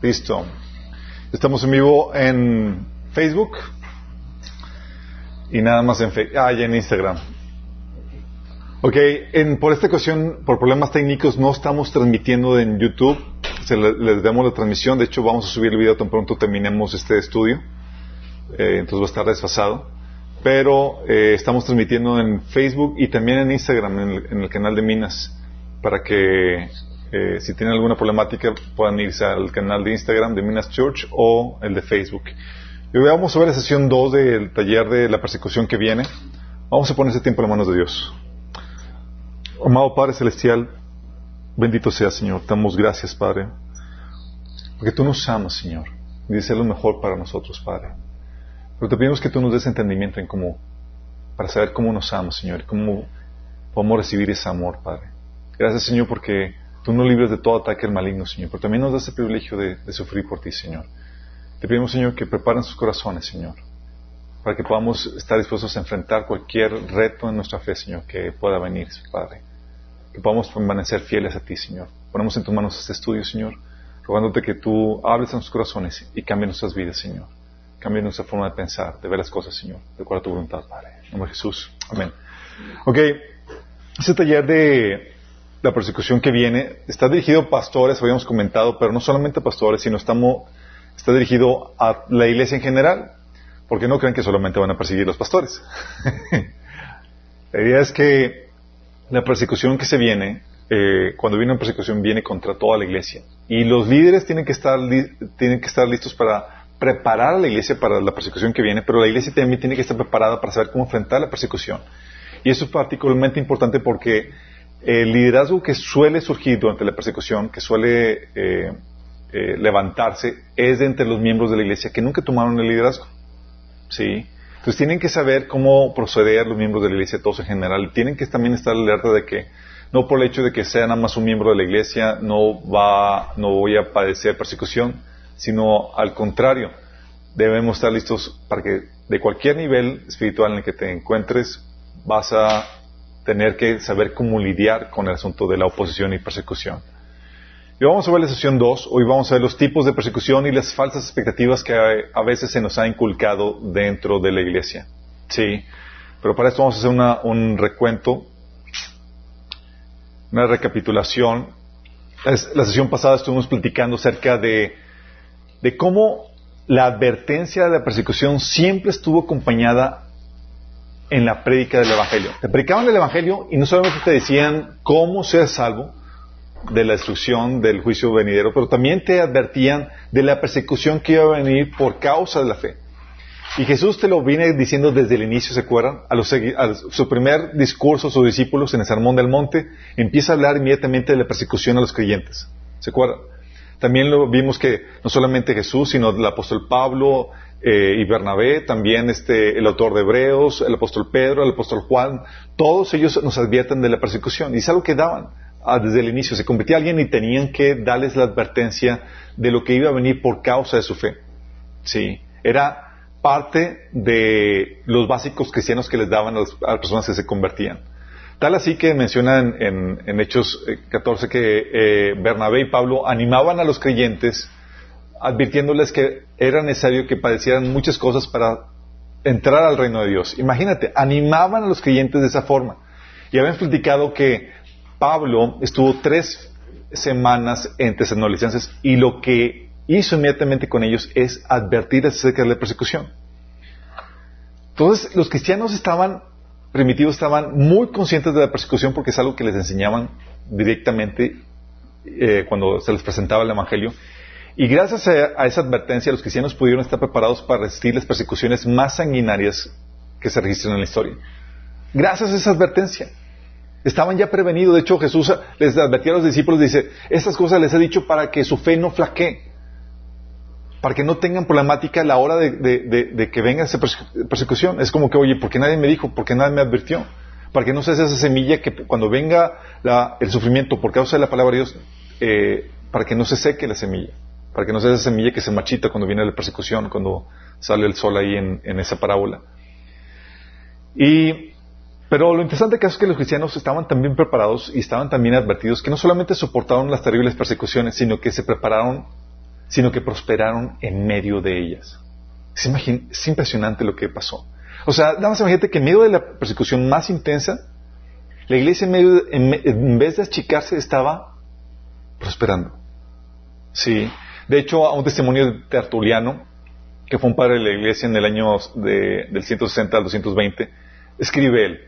Listo. Estamos en vivo en Facebook y nada más en, ah, y en Instagram. Ok, en, por esta ocasión, por problemas técnicos, no estamos transmitiendo en YouTube. Se les damos la transmisión. De hecho, vamos a subir el video tan pronto terminemos este estudio. Eh, entonces va a estar desfasado. Pero eh, estamos transmitiendo en Facebook y también en Instagram, en el, canal de Minas, para que eh, si tienen alguna problemática puedan irse al canal de Instagram de Minas Church o el de Facebook. Y hoy vamos a ver la sesión 2 del taller de la persecución que viene. Vamos a poner ese tiempo en las manos de Dios. Amado Padre Celestial, bendito sea Señor. Te damos gracias, Padre, porque tú nos amas, Señor, y deseas lo mejor para nosotros, Padre. Pero te pedimos que tú nos des entendimiento en cómo, para saber cómo nos amas, Señor, y cómo podemos recibir ese amor, Padre. Gracias, Señor, porque tú nos libres de todo ataque al maligno, Señor, pero también nos das el privilegio de, de sufrir por ti, Señor. Te pedimos, Señor, que preparen sus corazones, Señor, para que podamos estar dispuestos a enfrentar cualquier reto en nuestra fe, Señor, que pueda venir, Padre que podamos permanecer fieles a ti, Señor. Ponemos en tus manos este estudio, Señor, rogándote que tú hables en nuestros corazones y cambie nuestras vidas, Señor. Cambie nuestra forma de pensar, de ver las cosas, Señor, de acuerdo a tu voluntad, Padre. En nombre de Jesús. Amén. Ok, este taller de la persecución que viene está dirigido a pastores, habíamos comentado, pero no solamente a pastores, sino estamos, está dirigido a la iglesia en general, porque no creen que solamente van a perseguir los pastores. la idea es que la persecución que se viene, eh, cuando viene una persecución, viene contra toda la iglesia. Y los líderes tienen que estar, tienen que estar listos para preparar a la iglesia para la persecución que viene, pero la iglesia también tiene que estar preparada para saber cómo enfrentar la persecución. Y eso es particularmente importante porque el liderazgo que suele surgir durante la persecución, que suele eh, eh, levantarse, es de entre los miembros de la iglesia que nunca tomaron el liderazgo. ¿Sí? Entonces tienen que saber cómo proceder los miembros de la iglesia, todos en general. Tienen que también estar alerta de que no por el hecho de que sea nada más un miembro de la iglesia no va, no voy a padecer persecución, sino al contrario, debemos estar listos para que de cualquier nivel espiritual en el que te encuentres vas a tener que saber cómo lidiar con el asunto de la oposición y persecución. Y vamos a ver la sesión 2. Hoy vamos a ver los tipos de persecución y las falsas expectativas que a veces se nos ha inculcado dentro de la iglesia. Sí. Pero para esto vamos a hacer un recuento, una recapitulación. La sesión pasada estuvimos platicando acerca de, cómo la advertencia de la persecución siempre estuvo acompañada en la prédica del Evangelio. Te predicaban el Evangelio y no solamente te decían cómo ser salvo, de la destrucción del juicio venidero, pero también te advertían de la persecución que iba a venir por causa de la fe. Y Jesús te lo viene diciendo desde el inicio, ¿se acuerdan? A, su primer discurso a sus discípulos en el Sermón del Monte, empieza a hablar inmediatamente de la persecución a los creyentes. ¿Se acuerdan? También lo vimos que no solamente Jesús, sino el apóstol Pablo eh, y Bernabé, también este, el autor de Hebreos, el apóstol Pedro, el apóstol Juan, todos ellos nos advierten de la persecución. Y es algo que daban. Ah, desde el inicio. Se convertía alguien y tenían que darles la advertencia de lo que iba a venir por causa de su fe. Sí. Era parte de los básicos cristianos que les daban a, las personas que se convertían. Tal así que mencionan en, Hechos 14 eh, que eh, Bernabé y Pablo animaban a los creyentes advirtiéndoles que era necesario que padecieran muchas cosas para entrar al reino de Dios. Imagínate, animaban a los creyentes de esa forma. Y habían platicado que Pablo estuvo tres semanas en Tesalonicenses y lo que hizo inmediatamente con ellos es advertir acerca de la persecución. Entonces, los cristianos estaban, primitivos, estaban muy conscientes de la persecución porque es algo que les enseñaban directamente eh, cuando se les presentaba el Evangelio. Y gracias a, esa advertencia, los cristianos pudieron estar preparados para resistir las persecuciones más sanguinarias que se registran en la historia. Gracias a esa advertencia. Estaban ya prevenidos. De hecho, Jesús les advertía a los discípulos, dice, estas cosas les he dicho para que su fe no flaquee, para que no tengan problemática a la hora de, que venga esa persecución. Es como que, oye, ¿por qué nadie me dijo? ¿Por qué nadie me advirtió? Para que no sea esa semilla que cuando venga el sufrimiento por causa de la palabra de Dios, eh, para que no se seque la semilla, para que no sea esa semilla que se marchita cuando viene la persecución, cuando sale el sol ahí en, en esa parábola. Y, pero lo interesante es que los cristianos estaban también preparados y estaban también advertidos que no solamente soportaron las terribles persecuciones, sino que se prepararon, sino que prosperaron en medio de ellas. Es, es impresionante lo que pasó. O sea, nada más imagínate que en medio de la persecución más intensa, la iglesia en, vez de achicarse estaba prosperando. Sí. De hecho, a un testimonio de Tertuliano, que fue un padre de la iglesia en el año de, del 160 al 220, escribe él,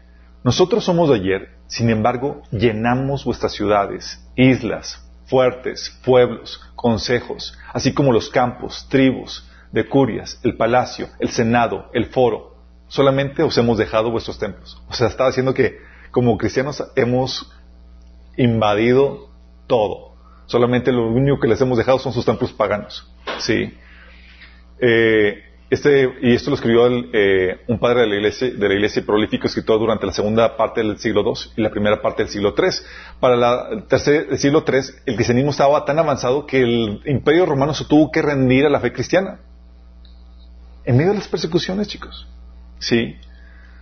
nosotros somos de ayer, sin embargo, llenamos vuestras ciudades, islas, fuertes, pueblos, consejos, así como los campos, tribus, decurias, el palacio, el senado, el foro. Solamente os hemos dejado vuestros templos. O sea, estaba diciendo que como cristianos hemos invadido todo. Solamente lo único que les hemos dejado son sus templos paganos. ¿Sí? Eh, este, y esto lo escribió eh, un padre de la iglesia, de la iglesia prolífico, escritor durante la segunda parte del siglo II y la primera parte del siglo III. Para la, el, tercer, el siglo III, el cristianismo estaba tan avanzado que el imperio romano se tuvo que rendir a la fe cristiana. En medio de las persecuciones, chicos. Sí.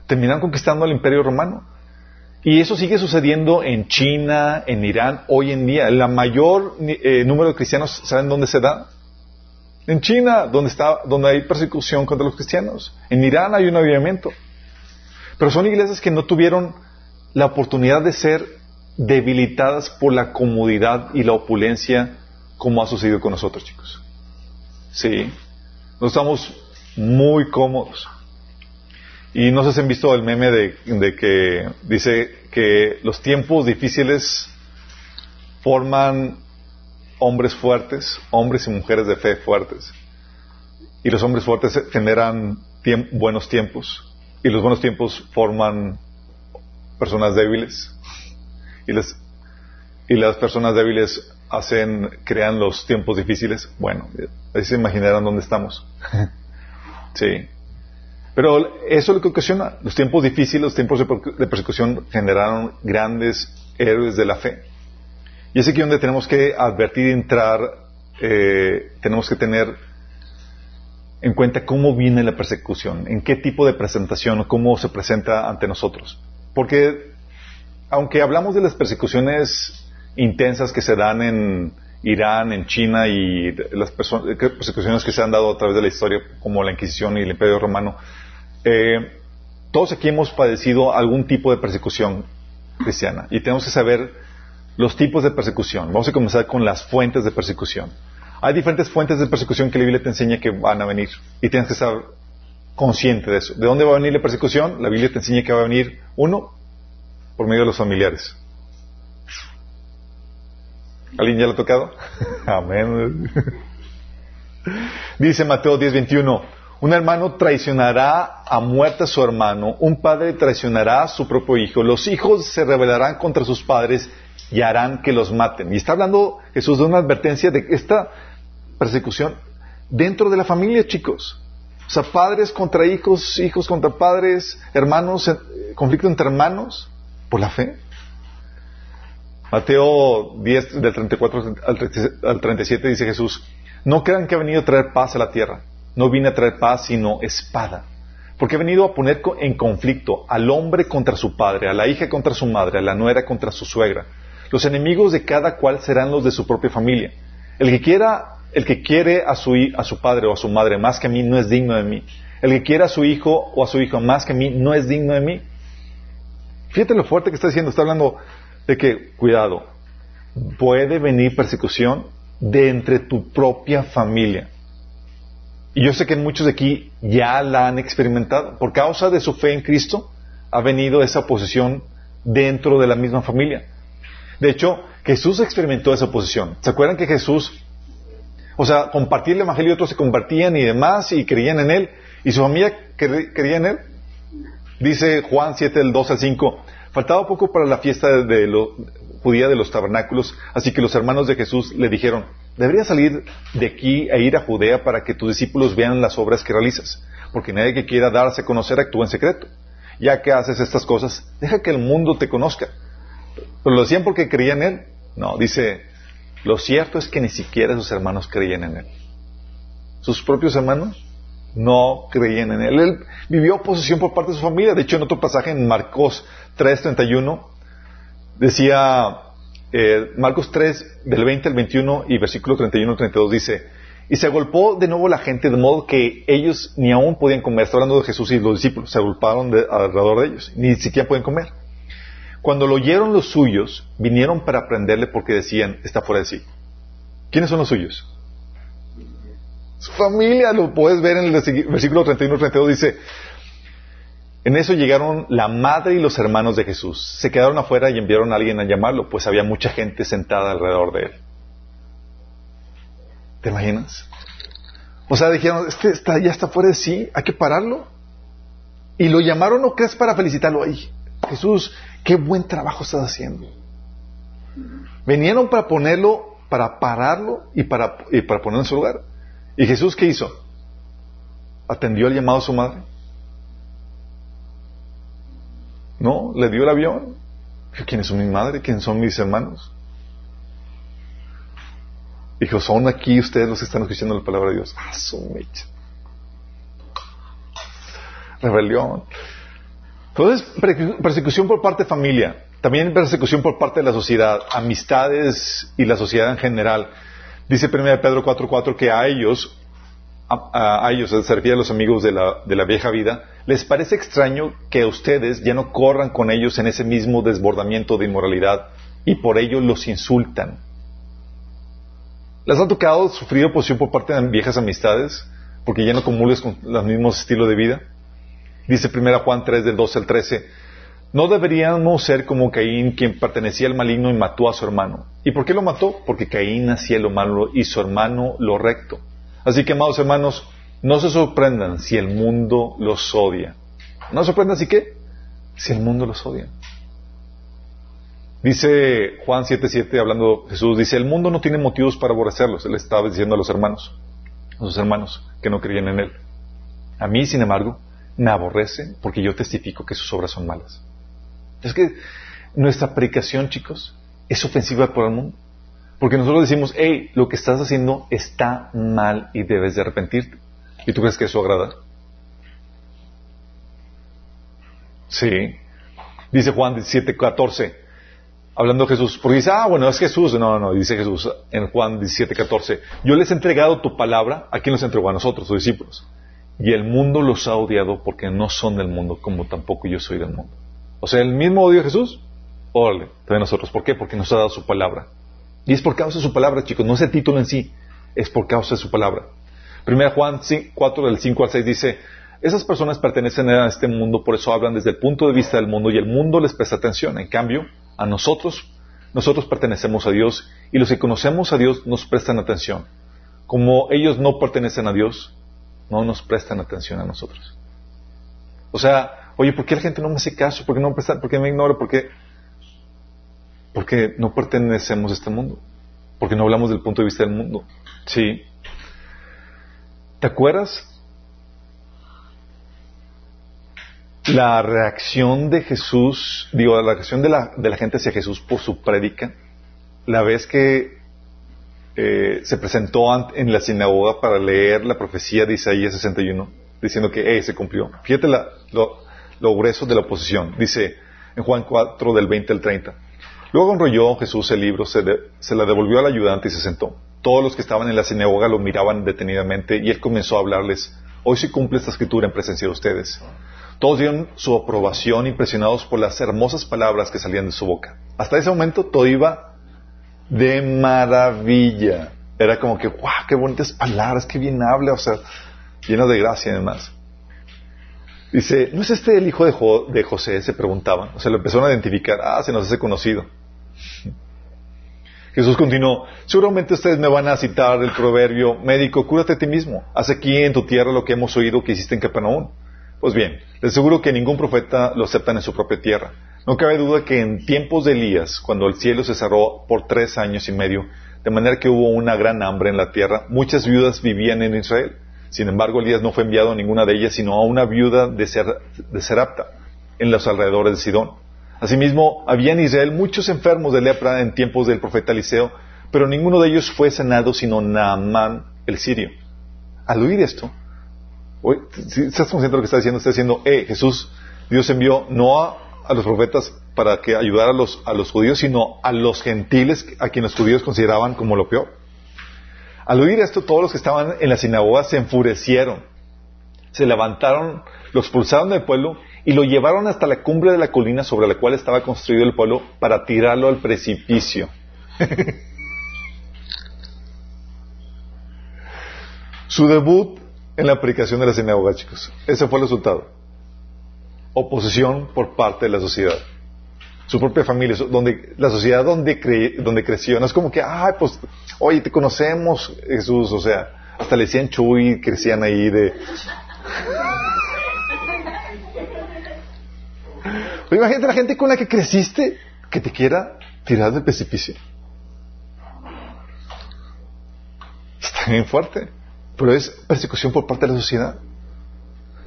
Terminaron conquistando al imperio romano. Y eso sigue sucediendo en China, en Irán, hoy en día. El mayor eh, número de cristianos, ¿saben dónde se da? En China, donde, está, donde hay persecución contra los cristianos. En Irán hay un avivamiento. Pero son iglesias que no tuvieron la oportunidad de ser debilitadas por la comodidad y la opulencia como ha sucedido con nosotros, chicos. Sí. No estamos muy cómodos. Y no sé si han visto el meme de, que dice que los tiempos difíciles forman hombres fuertes, hombres y mujeres de fe fuertes. Y los hombres fuertes generan buenos tiempos. Y los buenos tiempos forman personas débiles. Y, y las personas débiles hacen, crean los tiempos difíciles. Bueno, ahí se imaginarán dónde estamos. sí. Pero eso es lo que ocasiona. Los tiempos difíciles, los tiempos de persecución generaron grandes héroes de la fe. Y es aquí donde tenemos que advertir y entrar, eh, tenemos que tener en cuenta cómo viene la persecución, en qué tipo de presentación, cómo se presenta ante nosotros. Porque aunque hablamos de las persecuciones intensas que se dan en Irán, en China y las persecuciones que se han dado a través de la historia, como la Inquisición y el Imperio Romano, eh, todos aquí hemos padecido algún tipo de persecución cristiana y tenemos que saber los tipos de persecución. Vamos a comenzar con las fuentes de persecución. Hay diferentes fuentes de persecución que la Biblia te enseña que van a venir y tienes que estar consciente de eso. ¿De dónde va a venir la persecución? La Biblia te enseña que va a venir, uno, por medio de los familiares. ¿Alguien ya lo ha tocado? Amén. Dice Mateo 10:21, un hermano traicionará a muerte a su hermano, un padre traicionará a su propio hijo, los hijos se rebelarán contra sus padres y harán que los maten. Y está hablando Jesús de una advertencia de esta persecución dentro de la familia, chicos. O sea, padres contra hijos, hijos contra padres, hermanos, eh, conflicto entre hermanos por la fe. Mateo 10, del 34 al 37 dice Jesús, no crean que ha venido a traer paz a la tierra no vine a traer paz, sino espada. Porque he venido a poner en conflicto al hombre contra su padre, a la hija contra su madre, a la nuera contra su suegra. Los enemigos de cada cual serán los de su propia familia. El que quiera, el que quiere a su, a su padre o a su madre más que a mí no es digno de mí. El que quiera a su hijo o a su hijo más que a mí no es digno de mí. Fíjate lo fuerte que está diciendo. Está hablando de que, cuidado, puede venir persecución de entre tu propia familia. Y yo sé que muchos de aquí ya la han experimentado. Por causa de su fe en Cristo, ha venido esa oposición dentro de la misma familia. De hecho, Jesús experimentó esa oposición. ¿Se acuerdan que Jesús, o sea, compartía el Evangelio y otros se convertían y demás y creían en Él? ¿Y su familia creía en Él? Dice Juan 7, del 2 al 5. Faltaba poco para la fiesta de lo, judía de los tabernáculos, así que los hermanos de Jesús le dijeron, deberías salir de aquí e ir a Judea para que tus discípulos vean las obras que realizas, porque nadie que quiera darse a conocer actúa en secreto. Ya que haces estas cosas, deja que el mundo te conozca. Pero lo decían porque creían en él. No, dice, Lo cierto es que ni siquiera sus hermanos creían en él. Sus propios hermanos no creían en él. Él vivió oposición por parte de su familia. De hecho, en otro pasaje, en Marcos 3:31, decía, eh, Marcos 3, del 20 al 21 y versículo 31 al 32 dice, y se agolpó de nuevo la gente de modo que ellos ni aún podían comer. Está hablando de Jesús y los discípulos. Se agolparon alrededor de ellos. Ni siquiera pueden comer. Cuando lo oyeron los suyos, vinieron para prenderle porque decían, está fuera de sí. ¿Quiénes son los suyos? Su familia, lo puedes ver en el versículo 31-32, dice, en eso llegaron la madre y los hermanos de Jesús. Se quedaron afuera y enviaron a alguien a llamarlo, pues había mucha gente sentada alrededor de él. ¿Te imaginas? O sea, dijeron, este está, ya está fuera de sí, hay que pararlo. Y lo llamaron, ¿no crees, para felicitarlo? ahí? Jesús, qué buen trabajo estás haciendo. Vinieron para ponerlo, para pararlo y para, para ponerlo en su lugar. ¿Y Jesús qué hizo? ¿Atendió el llamado a su madre? ¿No? ¿Le dio el avión? ¿Quiénes son mi madre? ¿Quiénes son mis hermanos? Dijo, son aquí ustedes los que están escuchando la palabra de Dios. Ah, su mecha. Rebelión. Entonces, persecución por parte de familia, también persecución por parte de la sociedad, amistades y la sociedad en general. Dice 1 Pedro 4.4 que a ellos, a, ellos, se refiere a los amigos de la, de la vieja vida, les parece extraño que ustedes ya no corran con ellos en ese mismo desbordamiento de inmoralidad y por ello los insultan ¿Les ha tocado sufrir oposición por parte de viejas amistades? Porque ya no comulgues con los mismos estilos de vida. Dice 1 Juan 3 del 12 al 13. No deberíamos ser como Caín, quien pertenecía al maligno y mató a su hermano. ¿Y por qué lo mató? Porque Caín hacía lo malo y su hermano lo recto. Así que, amados hermanos, no se sorprendan si el mundo los odia. No se sorprendan si qué? Si el mundo los odia. Dice Juan 7:7, hablando Jesús, dice, el mundo no tiene motivos para aborrecerlos. Él estaba diciendo a los hermanos, a sus hermanos que no creían en Él. A mí, sin embargo, me aborrece porque yo testifico que sus obras son malas. Es que nuestra predicación, chicos, es ofensiva por el mundo. Porque nosotros decimos, hey, lo que estás haciendo está mal y debes de arrepentirte. ¿Y tú crees que eso agrada? Sí. Dice Juan 17:14, hablando de Jesús, porque dice, ah, bueno, es Jesús. No, no, dice Jesús en Juan 17, 14, yo les he entregado tu palabra, ¿a quién los entregó? A nosotros, sus discípulos. Y el mundo los ha odiado porque no son del mundo, como tampoco yo soy del mundo. O sea, el mismo odio de Jesús, órale, de nosotros. ¿Por qué? Porque nos ha dado su palabra. Y es por causa de su palabra, chicos, no es el título en sí, es por causa de su palabra. Primera Juan 4, del 5 al 6 dice, esas personas pertenecen a este mundo, por eso hablan desde el punto de vista del mundo y el mundo les presta atención. En cambio, a nosotros, nosotros pertenecemos a Dios y los que conocemos a Dios nos prestan atención. Como ellos no pertenecen a Dios, no nos prestan atención a nosotros. O sea, oye, ¿por qué la gente no me hace caso? ¿Por qué no me presta? ¿Por qué me ignora? ¿Por qué? Porque no pertenecemos a este mundo. Porque no hablamos del punto de vista del mundo. Sí. ¿Te acuerdas la reacción de Jesús, digo, la reacción de la, de la gente hacia Jesús por su prédica, la vez que eh, se presentó en la sinagoga para leer la profecía de Isaías 61, diciendo que eh, se cumplió. Fíjate lo, lo, grueso de la oposición. Dice en Juan 4, del 20 al 30. Luego enrolló Jesús el libro, se, se la devolvió al ayudante y se sentó. Todos los que estaban en la sinagoga lo miraban detenidamente y él comenzó a hablarles. Hoy se cumple esta escritura en presencia de ustedes. Todos dieron su aprobación impresionados por las hermosas palabras que salían de su boca. Hasta ese momento todo iba de maravilla. Era como que, ¡guau! ¡Qué bonitas palabras! ¡Qué bien habla! O sea, lleno de gracia además. Dice, ¿no es este el hijo de, de José? Se preguntaban. O sea, lo empezaron a identificar. Ah, se nos hace conocido. Jesús continuó, seguramente ustedes me van a citar el proverbio, médico, cúrate a ti mismo. Haz aquí en tu tierra lo que hemos oído que hiciste en Capernaum. Pues bien, les aseguro que ningún profeta lo aceptan en su propia tierra. No cabe duda que en tiempos de Elías, cuando el cielo se cerró por tres años y medio, de manera que hubo una gran hambre en la tierra, muchas viudas vivían en Israel. Sin embargo, Elías no fue enviado a ninguna de ellas, sino a una viuda de, Serapta, en los alrededores de Sidón. Asimismo, había en Israel muchos enfermos de lepra en tiempos del profeta Eliseo, Pero ninguno de ellos fue sanado sino Naamán el sirio. Al oír esto, ¿estás consciente de lo que está diciendo? Está diciendo, eh, Jesús, Dios envió no a, los profetas para que ayudara a los, a los judíos, sino a los gentiles a quienes los judíos consideraban como lo peor. Al oír esto, todos los que estaban en la sinagoga se enfurecieron, se levantaron, lo expulsaron del pueblo y lo llevaron hasta la cumbre de la colina sobre la cual estaba construido el pueblo para tirarlo al precipicio. Su debut en la aplicación de la sinagoga, chicos. Ese fue el resultado. Oposición por parte de la sociedad. Su propia familia, donde, la sociedad donde, donde creció. No es como que, ay, pues, oye, te conocemos, Jesús. O sea, hasta le decían Chuy, crecían ahí de... imagínate la gente con la que creciste que te quiera tirar del precipicio. Está bien fuerte. Pero es persecución por parte de la sociedad.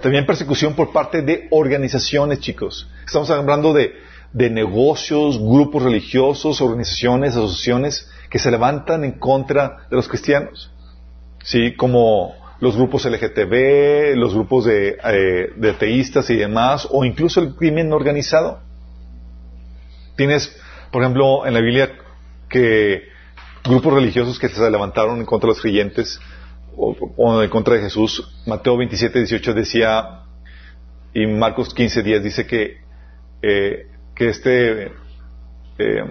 También persecución por parte de organizaciones, chicos. Estamos hablando de, negocios, grupos religiosos, organizaciones, asociaciones que se levantan en contra de los cristianos. ¿Sí? Como los grupos LGTB, los grupos de, eh, de ateístas y demás, o incluso el crimen organizado. Tienes, por ejemplo, en la Biblia que grupos religiosos que se levantaron en contra de los creyentes o, en contra de Jesús. Mateo 27, 18 decía, y Marcos 15, 10 dice que, eh, que este eh,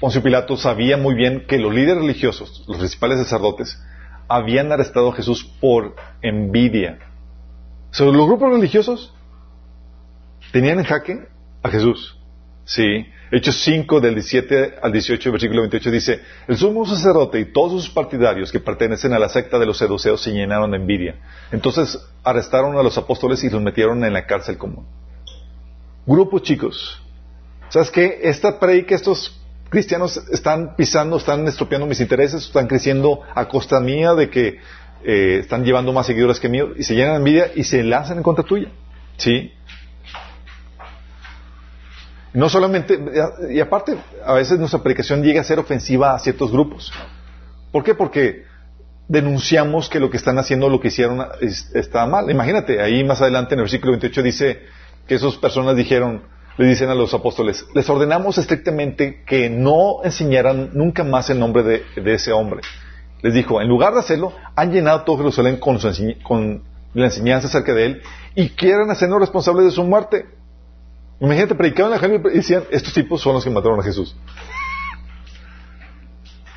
Poncio Pilato sabía muy bien que los líderes religiosos, los principales sacerdotes, habían arrestado a Jesús por envidia. Sobre los grupos religiosos tenían en jaque a Jesús. Sí. Hechos 5 del 17 al 18, versículo 28 dice, el sumo sacerdote y todos sus partidarios que pertenecen a la secta de los seduceos se llenaron de envidia. Entonces arrestaron a los apóstoles y los metieron en la cárcel común. Grupos chicos. ¿Sabes qué? Esta que estos cristianos están pisando, están estropeando mis intereses, están creciendo a costa mía de que eh, están llevando más seguidores que míos y se llenan de envidia y se lanzan en contra tuya. ¿Sí? No solamente, y aparte, a veces nuestra predicación llega a ser ofensiva a ciertos grupos. ¿Por qué? Porque denunciamos que lo que están haciendo, lo que hicieron, está mal. Imagínate, ahí más adelante en el versículo 28 dice que esas personas dijeron, le dicen a los apóstoles, les ordenamos estrictamente que no enseñaran nunca más el nombre de, ese hombre. Les dijo, en lugar de hacerlo, han llenado todo Jerusalén con, con la enseñanza acerca de él y quieren hacernos responsables de su muerte. Imagínate, predicaban la gente y decían, estos tipos son los que mataron a Jesús.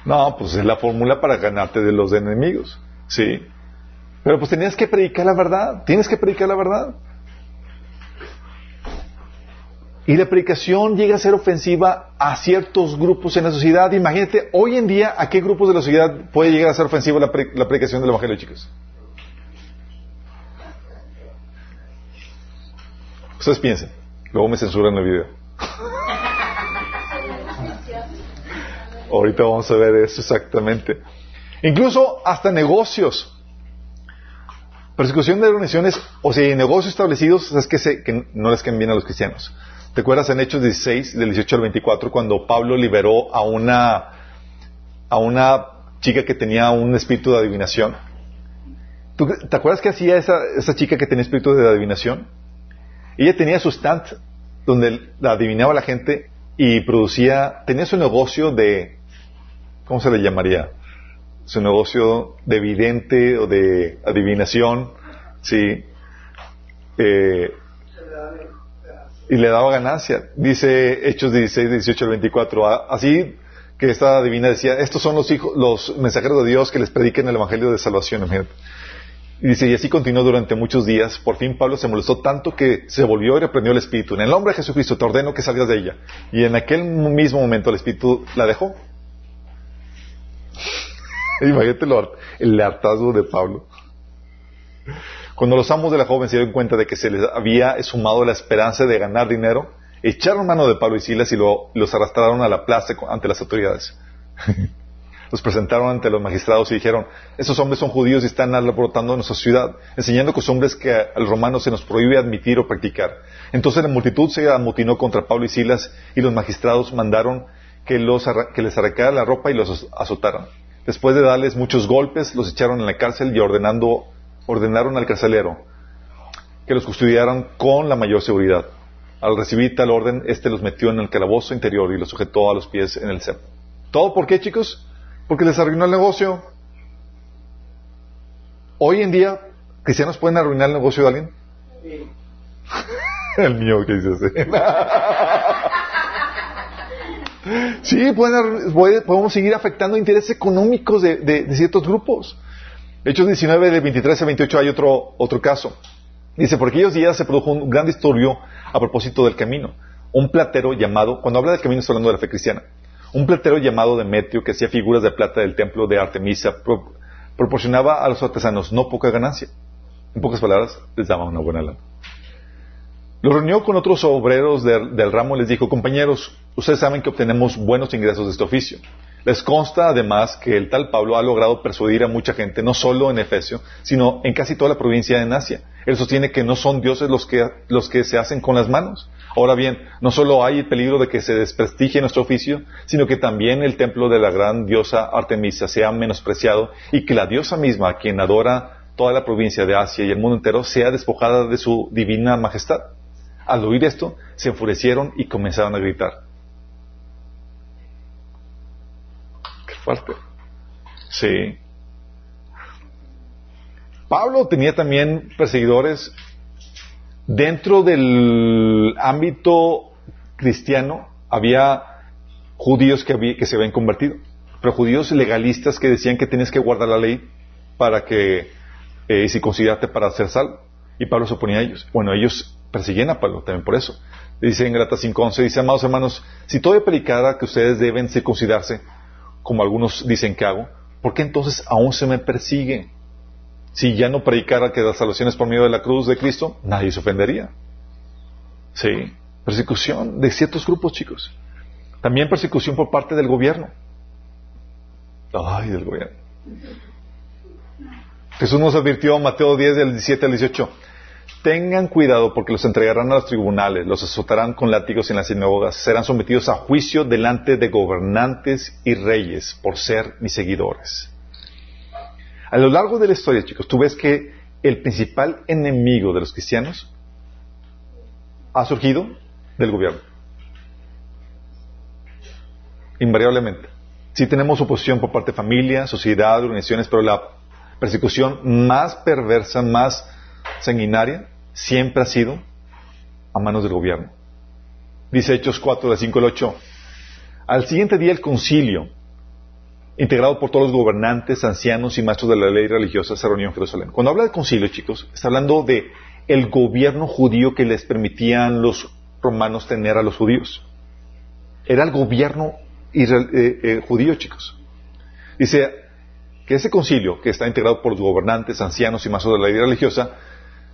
No, pues es la fórmula para ganarte de los enemigos. Sí. Pero pues tenías que predicar la verdad. Tienes que predicar la verdad. Y la predicación llega a ser ofensiva a ciertos grupos en la sociedad. Imagínate, hoy en día, ¿a qué grupos de la sociedad puede llegar a ser ofensiva la, predicación del Evangelio, chicos? Ustedes piensen. Luego me censuran el video. Ahorita vamos a ver eso exactamente. Incluso hasta negocios. Persecución de organizaciones, o sea, negocios establecidos, es que, se, que no les queden bien a los cristianos. ¿Te acuerdas en Hechos 16, del 18 al 24, cuando Pablo liberó a una, a una chica que tenía un espíritu de adivinación? ¿Te acuerdas qué hacía esa, esa chica que tenía espíritu de adivinación? Ella tenía su stand donde la adivinaba la gente y producía, tenía su negocio de, ¿cómo se le llamaría? Su negocio de vidente o de adivinación, sí. Eh, y le daba ganancia. Dice Hechos 16, 18 al 24. Así que esta adivina decía, estos son los hijos, los mensajeros de Dios que les prediquen el evangelio de salvación. Y dice, y así continuó durante muchos días. Por fin Pablo se molestó tanto que se volvió y reprendió el Espíritu. En el nombre de Jesucristo te ordeno que salgas de ella. Y en aquel mismo momento el Espíritu la dejó. Imagínate el hartazgo de Pablo. Cuando los amos de la joven se dieron cuenta de que se les había sumado la esperanza de ganar dinero, echaron mano de Pablo y Silas y los arrastraron a la plaza ante las autoridades. los presentaron ante los magistrados y dijeron, esos hombres son judíos y están alborotando nuestra ciudad, enseñando costumbres que al romano se nos prohíbe admitir o practicar. Entonces la multitud se amotinó contra Pablo y Silas y los magistrados mandaron que, los, que les arrancara la ropa y los azotaran. Después de darles muchos golpes, los echaron en la cárcel y ordenando, ordenaron al carcelero que los custodiaran con la mayor seguridad. Al recibir tal orden, éste los metió en el calabozo interior y los sujetó a los pies en el cerro. ¿Todo por qué, chicos? Porque les arruinó el negocio. Hoy en día, ¿cristianos pueden arruinar el negocio de alguien? Sí. el mío que dice así. sí, podemos seguir afectando intereses económicos de, ciertos grupos. Hechos 19, de 23 a 28 hay otro, otro caso. Dice, por aquellos días se produjo un gran disturbio a propósito del camino. Un platero llamado, cuando habla del camino está hablando de la fe cristiana, un platero llamado Demetrio que hacía figuras de plata del templo de Artemisa proporcionaba a los artesanos no poca ganancia. En pocas palabras, les daba una buena lana. Lo reunió con otros obreros del ramo y les dijo, compañeros, ustedes saben que obtenemos buenos ingresos de este oficio. Les consta además que el tal Pablo ha logrado persuadir a mucha gente, no solo en Efesio, sino en casi toda la provincia de Asia. Él sostiene que no son dioses los que, los que se hacen con las manos. Ahora bien, no solo hay el peligro de que se desprestigie nuestro oficio, sino que también el templo de la gran diosa Artemisa sea menospreciado y que la diosa misma, quien adora toda la provincia de Asia y el mundo entero, sea despojada de su divina majestad. Al oír esto, se enfurecieron y comenzaron a gritar. Qué fuerte. Sí. Pablo tenía también perseguidores dentro del ámbito cristiano. Había judíos que, que se habían convertido, pero judíos legalistas que decían que tienes que guardar la ley para que, eh, si considerarte para ser salvo. Y Pablo se oponía a ellos. Bueno, ellos persiguen a Pablo también por eso. Dice en Grata 5.11, dice, amados hermanos, si todo predicara que ustedes deben circuncidarse, como algunos dicen que hago, ¿por qué entonces aún se me persigue? Si ya no predicara que la salvación es por medio de la cruz de Cristo, nadie se ofendería. Sí, persecución de ciertos grupos, chicos. También persecución por parte del gobierno. Ay, del gobierno. Jesús nos advirtió, Mateo 10, del 17 al 18, Tengan cuidado porque los entregarán a los tribunales, los azotarán con látigos en las sinagogas, serán sometidos a juicio delante de gobernantes y reyes por ser mis seguidores. A lo largo de la historia, chicos, tú ves que el principal enemigo de los cristianos ha surgido del gobierno. Invariablemente. Sí tenemos oposición por parte de familia, sociedad, organizaciones, pero la persecución más perversa, más sanguinaria siempre ha sido a manos del gobierno. Dice Hechos 4, de 5 al 8. Al siguiente día el concilio, integrado por todos los gobernantes, ancianos y maestros de la ley religiosa, se reunió en Jerusalén. Cuando habla de concilio, chicos, está hablando de el gobierno judío que les permitían los romanos tener a los judíos. Era el gobierno eh, eh, judío, chicos. Dice que ese concilio, que está integrado por los gobernantes, ancianos y maestros de la ley religiosa,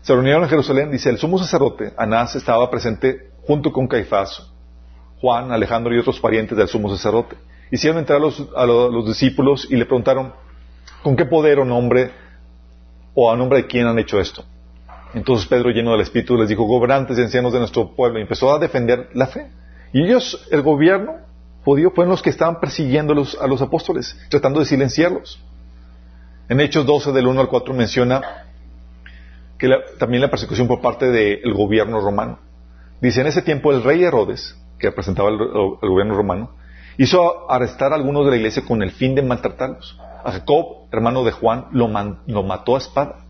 se reunieron en Jerusalén, dice, el sumo sacerdote, Anás, estaba presente junto con Caifás, Juan, Alejandro y otros parientes del sumo sacerdote. Hicieron entrar a los, discípulos y le preguntaron, ¿con qué poder o nombre o a nombre de quién han hecho esto? Entonces Pedro, lleno del Espíritu, les dijo, gobernantes y ancianos de nuestro pueblo, y empezó a defender la fe. Y ellos, el gobierno judío, fueron los que estaban persiguiendo a los, apóstoles, tratando de silenciarlos. En Hechos 12, del 1 al 4, menciona que también la persecución por parte del gobierno romano. Dice, en ese tiempo el rey Herodes, que representaba el, gobierno romano, hizo arrestar a algunos de la iglesia con el fin de maltratarlos. A Jacob, hermano de Juan, lo, lo mató a espada.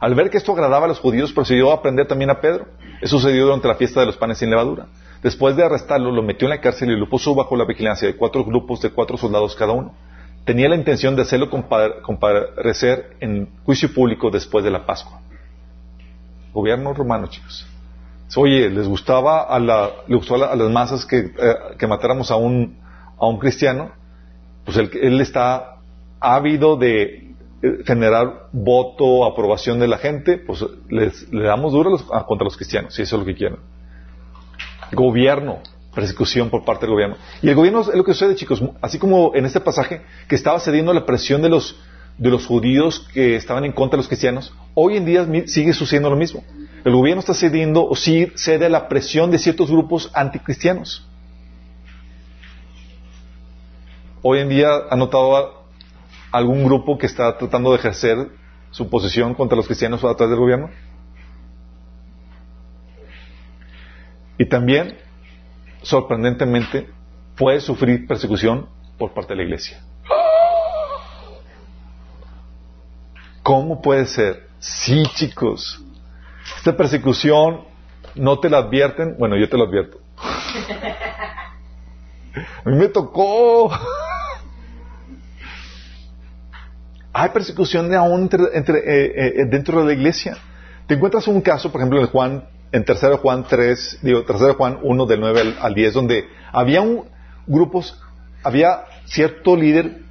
Al ver que esto agradaba a los judíos, procedió a prender también a Pedro. Eso sucedió durante la fiesta de los panes sin levadura. Después de arrestarlo, lo metió en la cárcel y lo puso bajo la vigilancia de cuatro grupos de cuatro soldados cada uno. Tenía la intención de hacerlo comparecer en juicio público después de la Pascua gobierno romano, chicos. Oye, les gustaba a, la, le gustó a, las masas eh, que, matáramos a un, a un cristiano, pues él, él está ávido de eh, generar voto, aprobación de la gente, pues les, le damos duro contra los cristianos, si eso es lo que quieren. Gobierno, persecución por parte del gobierno. Y el gobierno es lo que sucede, chicos, así como en este pasaje, que estaba cediendo a la presión de los de los judíos que estaban en contra de los cristianos, hoy en día sigue sucediendo lo mismo. El gobierno está cediendo o sí cede a la presión de ciertos grupos anticristianos. Hoy en día ha notado algún grupo que está tratando de ejercer su posición contra los cristianos a través del gobierno? Y también, sorprendentemente, puede sufrir persecución por parte de la iglesia. ¿Cómo puede ser? Sí, chicos. Esta persecución no te la advierten. Bueno, yo te lo advierto. A mí me tocó. Hay persecución aún entre, eh, eh, dentro de la iglesia. Te encuentras un caso, por ejemplo, en Juan, en 3 Juan 3, digo, 3 Juan 1 del 9 al, 10, donde había un, grupos, había cierto líder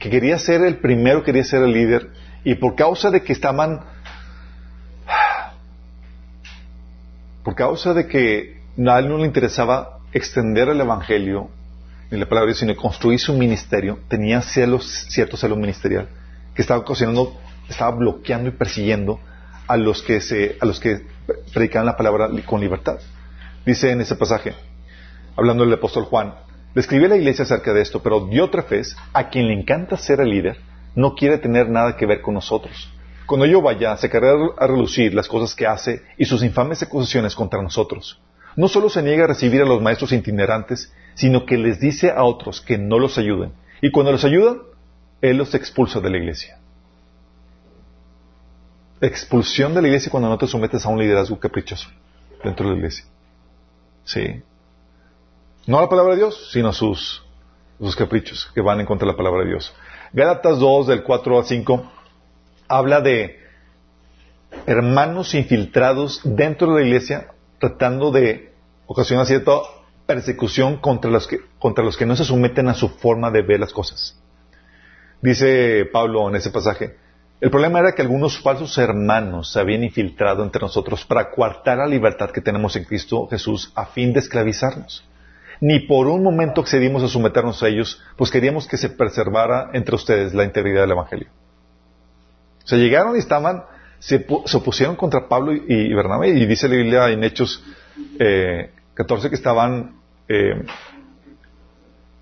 que quería ser el primero, quería ser el líder, y por causa de que estaban, por causa de que a él no le interesaba extender el evangelio ni la palabra sino construir su ministerio, tenía celos, cierto celo ministerial, que estaba ocasionando, estaba bloqueando y persiguiendo a los que se, a los que predicaban la palabra con libertad. Dice en ese pasaje, hablando del apóstol Juan, le la iglesia acerca de esto, pero Diótrefes, a quien le encanta ser el líder, no quiere tener nada que ver con nosotros. Cuando yo vaya, sacaré a relucir las cosas que hace y sus infames acusaciones contra nosotros. No solo se niega a recibir a los maestros itinerantes, sino que les dice a otros que no los ayuden. Y cuando los ayudan, Él los expulsa de la iglesia. Expulsión de la iglesia cuando no te sometes a un liderazgo caprichoso dentro de la iglesia. Sí. No a la palabra de Dios, sino a sus, caprichos que van en contra de la palabra de Dios. Gálatas 2, del 4 al 5, habla de hermanos infiltrados dentro de la iglesia tratando de ocasionar cierta persecución contra los, que, contra los que no se someten a su forma de ver las cosas. Dice Pablo en ese pasaje, el problema era que algunos falsos hermanos se habían infiltrado entre nosotros para coartar la libertad que tenemos en Cristo Jesús a fin de esclavizarnos. Ni por un momento accedimos a someternos a ellos, pues queríamos que se preservara entre ustedes la integridad del Evangelio. Se llegaron y estaban, se, opusieron contra Pablo y, Bernabé, y dice la Biblia en Hechos eh, 14 que estaban, eh,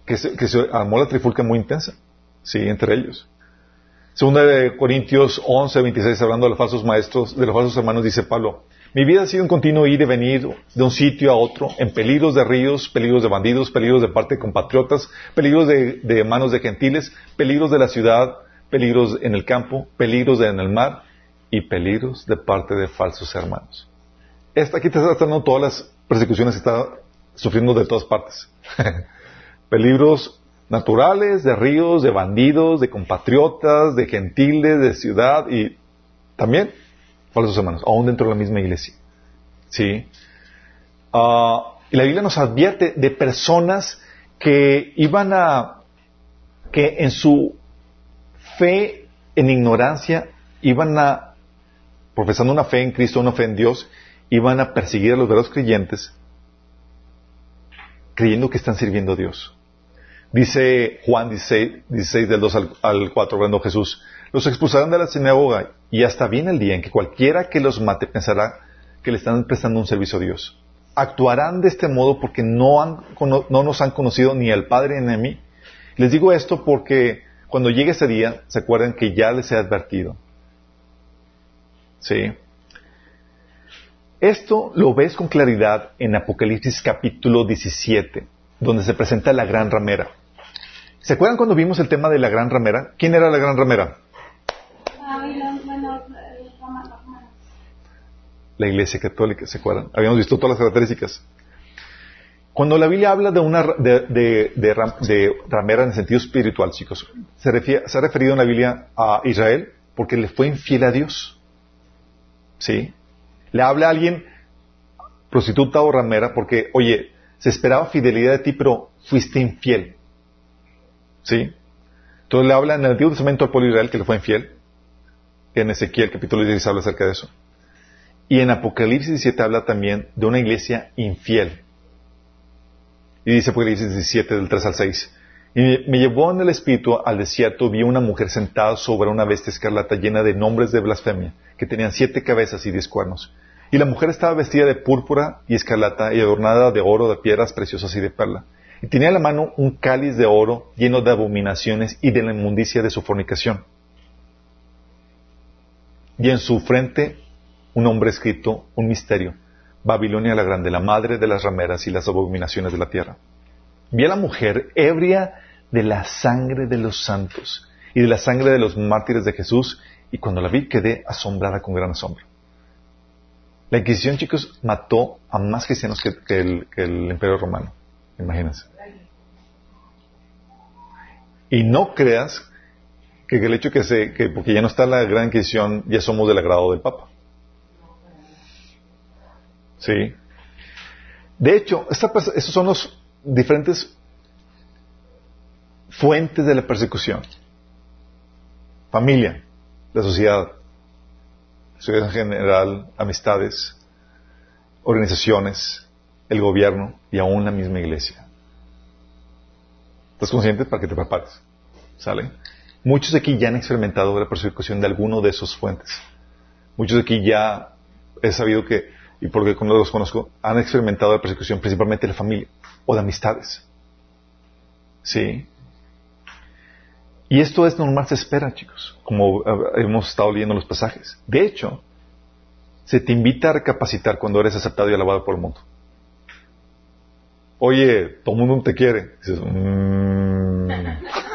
que, se, se armó la trifulca muy intensa, sí, entre ellos. Segunda de Corintios 11, 26, hablando de los falsos maestros, de los falsos hermanos, dice Pablo, mi vida ha sido un continuo ir y venir de un sitio a otro, en peligros de ríos, peligros de bandidos, peligros de parte de compatriotas, peligros de, manos de gentiles, peligros de la ciudad, peligros en el campo, peligros en el mar y peligros de parte de falsos hermanos. Esta, aquí te está dando todas las persecuciones está sufriendo de todas partes. Peligros naturales, de ríos, de bandidos, de compatriotas, de gentiles, de ciudad y también falsos hermanos, aún dentro de la misma iglesia. ¿Sí? Ah, y la Biblia nos advierte de personas que iban a, que en su fe, en ignorancia, iban a, profesando una fe en Cristo, una fe en Dios, iban a perseguir a los verdaderos creyentes creyendo que están sirviendo a Dios. Dice Juan 16, 16 del 2 al, 4, hablando Jesús, los expulsarán de la sinagoga y hasta viene el día en que cualquiera que los mate pensará que le están prestando un servicio a Dios. Actuarán de este modo porque no, han, no nos han conocido ni al Padre ni a mí. Les digo esto porque cuando llegue ese día, se acuerdan que ya les he advertido. ¿Sí? Esto lo ves con claridad en Apocalipsis capítulo 17, donde se presenta la gran ramera. ¿Se acuerdan cuando vimos el tema de la gran ramera? ¿Quién era la gran ramera? La iglesia católica, ¿se acuerdan? Habíamos visto todas las características. Cuando la Biblia habla de una de, ramera en el sentido espiritual, chicos, se, se ha referido en la Biblia a Israel porque le fue infiel a Dios. ¿Sí? Le habla a alguien, prostituta o ramera, porque, oye, se esperaba fidelidad de ti, pero fuiste infiel. ¿Sí? Entonces le habla en el Antiguo Testamento al pueblo Israel que le fue infiel. En Ezequiel capítulo 16 habla acerca de eso. Y en Apocalipsis 17 habla también de una iglesia infiel. Y dice Apocalipsis 17 del 3 al 6. Y me llevó en el espíritu al desierto, vi una mujer sentada sobre una bestia escarlata llena de nombres de blasfemia, que tenían siete cabezas y diez cuernos. Y la mujer estaba vestida de púrpura y escarlata y adornada de oro, de piedras preciosas y de perla. y tenía en la mano un cáliz de oro lleno de abominaciones y de la inmundicia de su fornicación. Y en su frente un hombre escrito, un misterio, Babilonia la grande, la madre de las rameras y las abominaciones de la tierra. Vi a la mujer ebria de la sangre de los santos y de la sangre de los mártires de Jesús, y cuando la vi quedé asombrada con gran asombro. La Inquisición, chicos, mató a más cristianos que, el, Imperio Romano. Imagínense. Y no creas que, el hecho que se, que porque ya no está la Gran Inquisición, ya somos del agrado del Papa. Sí. De hecho, esos son los diferentes fuentes de la persecución. Familia, la sociedad, sociedad en general, amistades, organizaciones, el gobierno y aún la misma iglesia. ¿Estás consciente para que te prepares? ¿Sale? Muchos de aquí ya han experimentado la persecución de alguno de esos fuentes. Muchos de aquí ya he sabido que, y porque los conozco, han experimentado la persecución principalmente de la familia o de amistades. ¿Sí? Y esto es normal, se espera, chicos, como hemos estado leyendo los pasajes. De hecho, se te invita a recapacitar cuando eres aceptado y alabado por el mundo. Oye, todo el mundo te quiere. Dices, mm".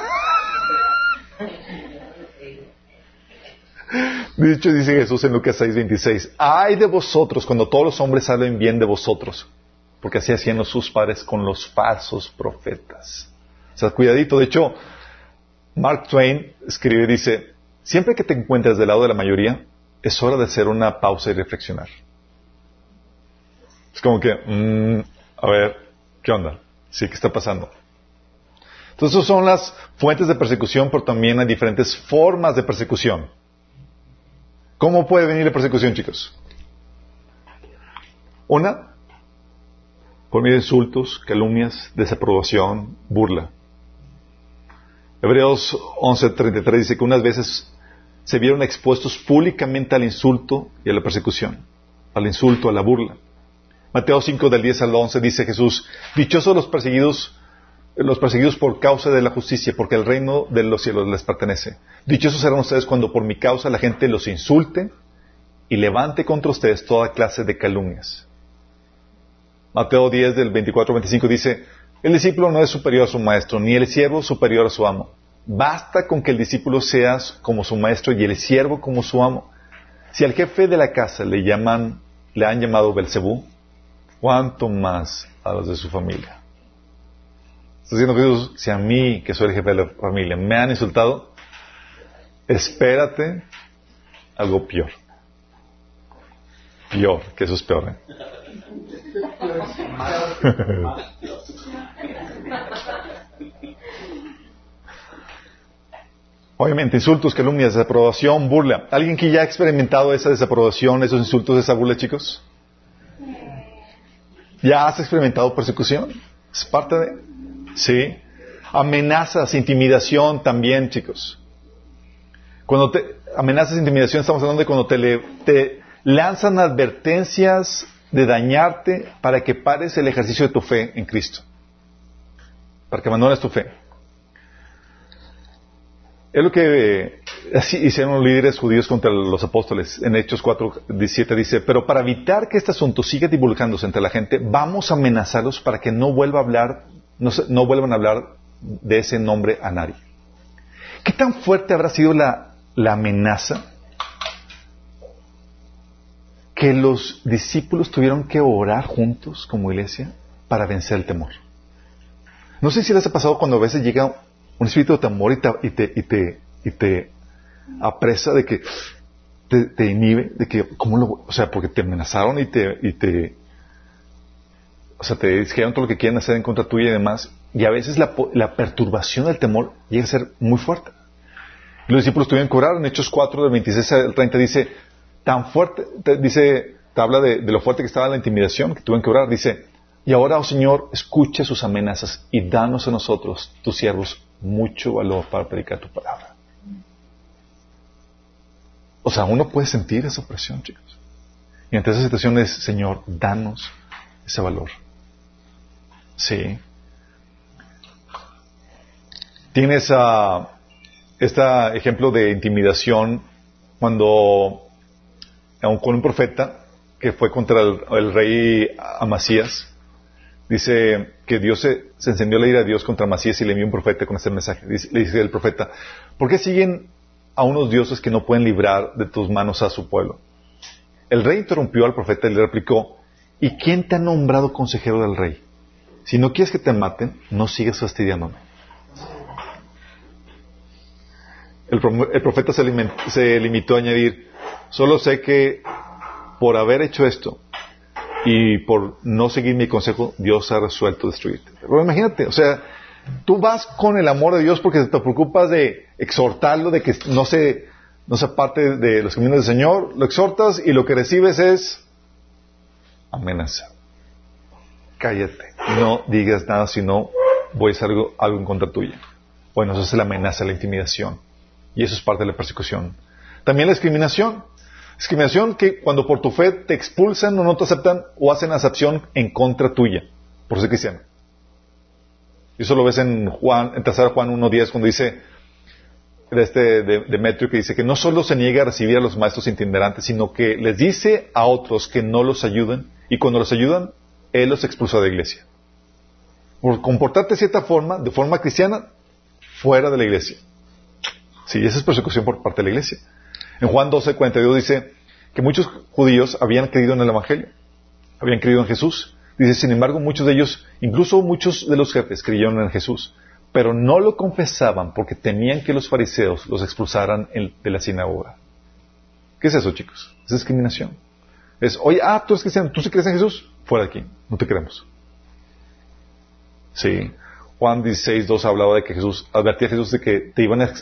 De hecho, dice Jesús en Lucas 6:26, ay de vosotros cuando todos los hombres hablen bien de vosotros, porque así hacían sus padres con los falsos profetas. O sea, cuidadito. De hecho, Mark Twain escribe, dice, siempre que te encuentres del lado de la mayoría, es hora de hacer una pausa y reflexionar. Es como que, mm, a ver, ¿qué onda? Sí, ¿qué está pasando? Entonces, son las fuentes de persecución, pero también hay diferentes formas de persecución. ¿Cómo puede venir la persecución, chicos? Una, por medio de insultos, calumnias, desaprobación, burla. Hebreos 11:33 dice que unas veces se vieron expuestos públicamente al insulto y a la persecución, al insulto, a la burla. Mateo 5 del 10 al 11 dice Jesús, dichosos los perseguidos, los perseguidos por causa de la justicia, porque el reino de los cielos les pertenece. Dichosos serán ustedes cuando por mi causa la gente los insulte y levante contra ustedes toda clase de calumnias. Mateo 10 del 24 al 25 dice, el discípulo no es superior a su maestro, ni el siervo superior a su amo. Basta con que el discípulo sea como su maestro y el siervo como su amo. Si al jefe de la casa le llaman, le han llamado Belcebú, ¿cuánto más a los de su familia? Está diciendo Jesús, si a mí, que soy el jefe de la familia, me han insultado, espérate algo peor. Peor, que eso es peor. ¿eh? Obviamente, insultos, calumnias, desaprobación, burla. ¿Alguien que ya ha experimentado esa desaprobación, esos insultos, esa burla, chicos? ¿Ya has experimentado persecución? ¿Es parte de? Sí. Amenazas, intimidación también, chicos. Cuando te, amenazas, intimidación, estamos hablando de cuando te, te lanzan advertencias de dañarte para que pares el ejercicio de tu fe en Cristo. Para que abandones tu fe. Es lo que hicieron los líderes judíos contra los apóstoles. En Hechos 4, 17 dice, pero para evitar que este asunto siga divulgándose entre la gente, vamos a amenazarlos para que no vuelva a hablar, no, vuelvan a hablar de ese nombre a nadie. ¿Qué tan fuerte habrá sido la, la amenaza que los discípulos tuvieron que orar juntos como iglesia para vencer el temor? No sé si les ha pasado cuando a veces llega un espíritu de temor y te, y te, y te, apresa de que te, inhibe, de que, ¿cómo lo, o sea, porque te amenazaron y te, y te, o sea, te dijeron todo lo que quieren hacer en contra tuya y demás, y a veces la, la perturbación del temor llega a ser muy fuerte. Los discípulos tuvieron que orar, en Hechos 4, del 26 al 30, dice, tan fuerte, dice, te habla de, lo fuerte que estaba la intimidación, que tuvieron que orar, dice, y ahora, oh Señor, escucha sus amenazas y danos a nosotros, tus siervos, mucho valor para predicar tu palabra. O sea, uno puede sentir esa presión, chicos. Y ante esa situación es, Señor, danos ese valor. Sí. Tienes a este ejemplo de intimidación cuando con un profeta que fue contra el, rey Amasías, dice que Dios se, encendió la ira de Dios contra Amasías y le envió un profeta con este mensaje. le dice el profeta, ¿por qué siguen a unos dioses que no pueden librar de tus manos a su pueblo? El rey interrumpió al profeta y le replicó, ¿y quién te ha nombrado consejero del rey? Si no quieres que te maten, no sigas fastidiándome. El, profeta se, limitó a añadir, solo sé que por haber hecho esto y por no seguir mi consejo, Dios ha resuelto destruirte. Pero imagínate, o sea, tú vas con el amor de Dios porque te preocupas de exhortarlo, de que no se, no aparte de los caminos del Señor, lo exhortas y lo que recibes es amenaza. Cállate, no digas nada, si no voy a hacer algo, algo en contra tuya. Bueno, eso es la amenaza, la intimidación. Y eso es parte de la persecución. También la discriminación. Discriminación que cuando por tu fe te expulsan o no te aceptan o hacen acepción en contra tuya, por ser cristiano. Y eso lo ves en Juan, en 3 Juan 1.10 cuando dice, de este Demetrio que dice que no solo se niega a recibir a los maestros itinerantes, sino que les dice a otros que no los ayuden y cuando los ayudan, él los expulsa de la iglesia. Por comportarte de cierta forma, de forma cristiana, fuera de la iglesia. Sí, esa es persecución por parte de la iglesia. En Juan 12, 42 dice que muchos judíos habían creído en el Evangelio, habían creído en Jesús. Dice, sin embargo, muchos de ellos, incluso muchos de los jefes, creyeron en Jesús, pero no lo confesaban porque temían que los fariseos los expulsaran de la sinagoga. ¿Qué es eso, chicos? Es discriminación. Es, oye, ah, tú eres cristiano, ¿tú sí crees en Jesús? Fuera de aquí, no te creemos. Sí. Juan 16, 2 hablaba de que Jesús, advertía a Jesús de que te iban a,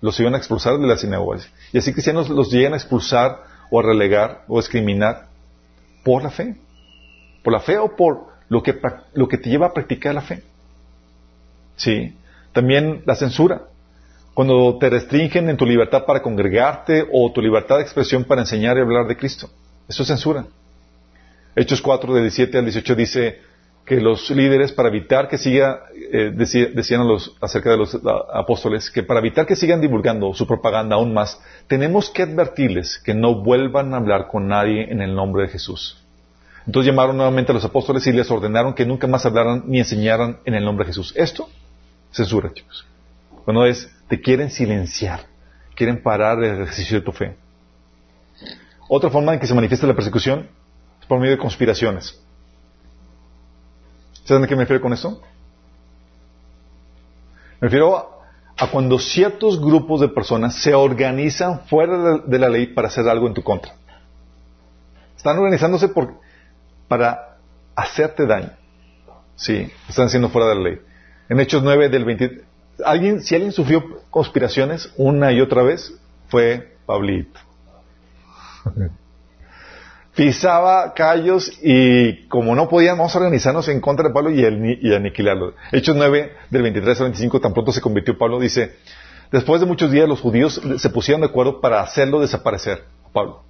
los iban a expulsar de las sinagogas. Y así cristianos los llegan a expulsar o a relegar o a discriminar por la fe. Por la fe o por lo que, lo que te lleva a practicar la fe. Sí. También la censura. Cuando te restringen en tu libertad para congregarte o tu libertad de expresión para enseñar y hablar de Cristo. Eso es censura. Hechos 4, del 17 al 18 dice, que los líderes, para evitar que siga, eh, decían acerca de los apóstoles, que para evitar que sigan divulgando su propaganda aún más, tenemos que advertirles que no vuelvan a hablar con nadie en el nombre de Jesús. Entonces llamaron nuevamente a los apóstoles y les ordenaron que nunca más hablaran ni enseñaran en el nombre de Jesús. Esto, censura, chicos. Cuando es, te quieren silenciar, quieren parar el ejercicio de tu fe. Otra forma en que se manifiesta la persecución es por medio de conspiraciones. ¿Saben a qué me refiero con esto? Me refiero a, cuando ciertos grupos de personas se organizan fuera de, la ley para hacer algo en tu contra. Están organizándose por, para hacerte daño. Sí, están haciendo fuera de la ley. En Hechos 9 del 20, alguien, si alguien sufrió conspiraciones una y otra vez, fue Pablito pisaba callos y como no podíamos organizarnos en contra de Pablo y, y aniquilarlo. Hechos 9, del 23 al 25, tan pronto se convirtió Pablo, dice, después de muchos días los judíos se pusieron de acuerdo para hacerlo desaparecer, Pablo.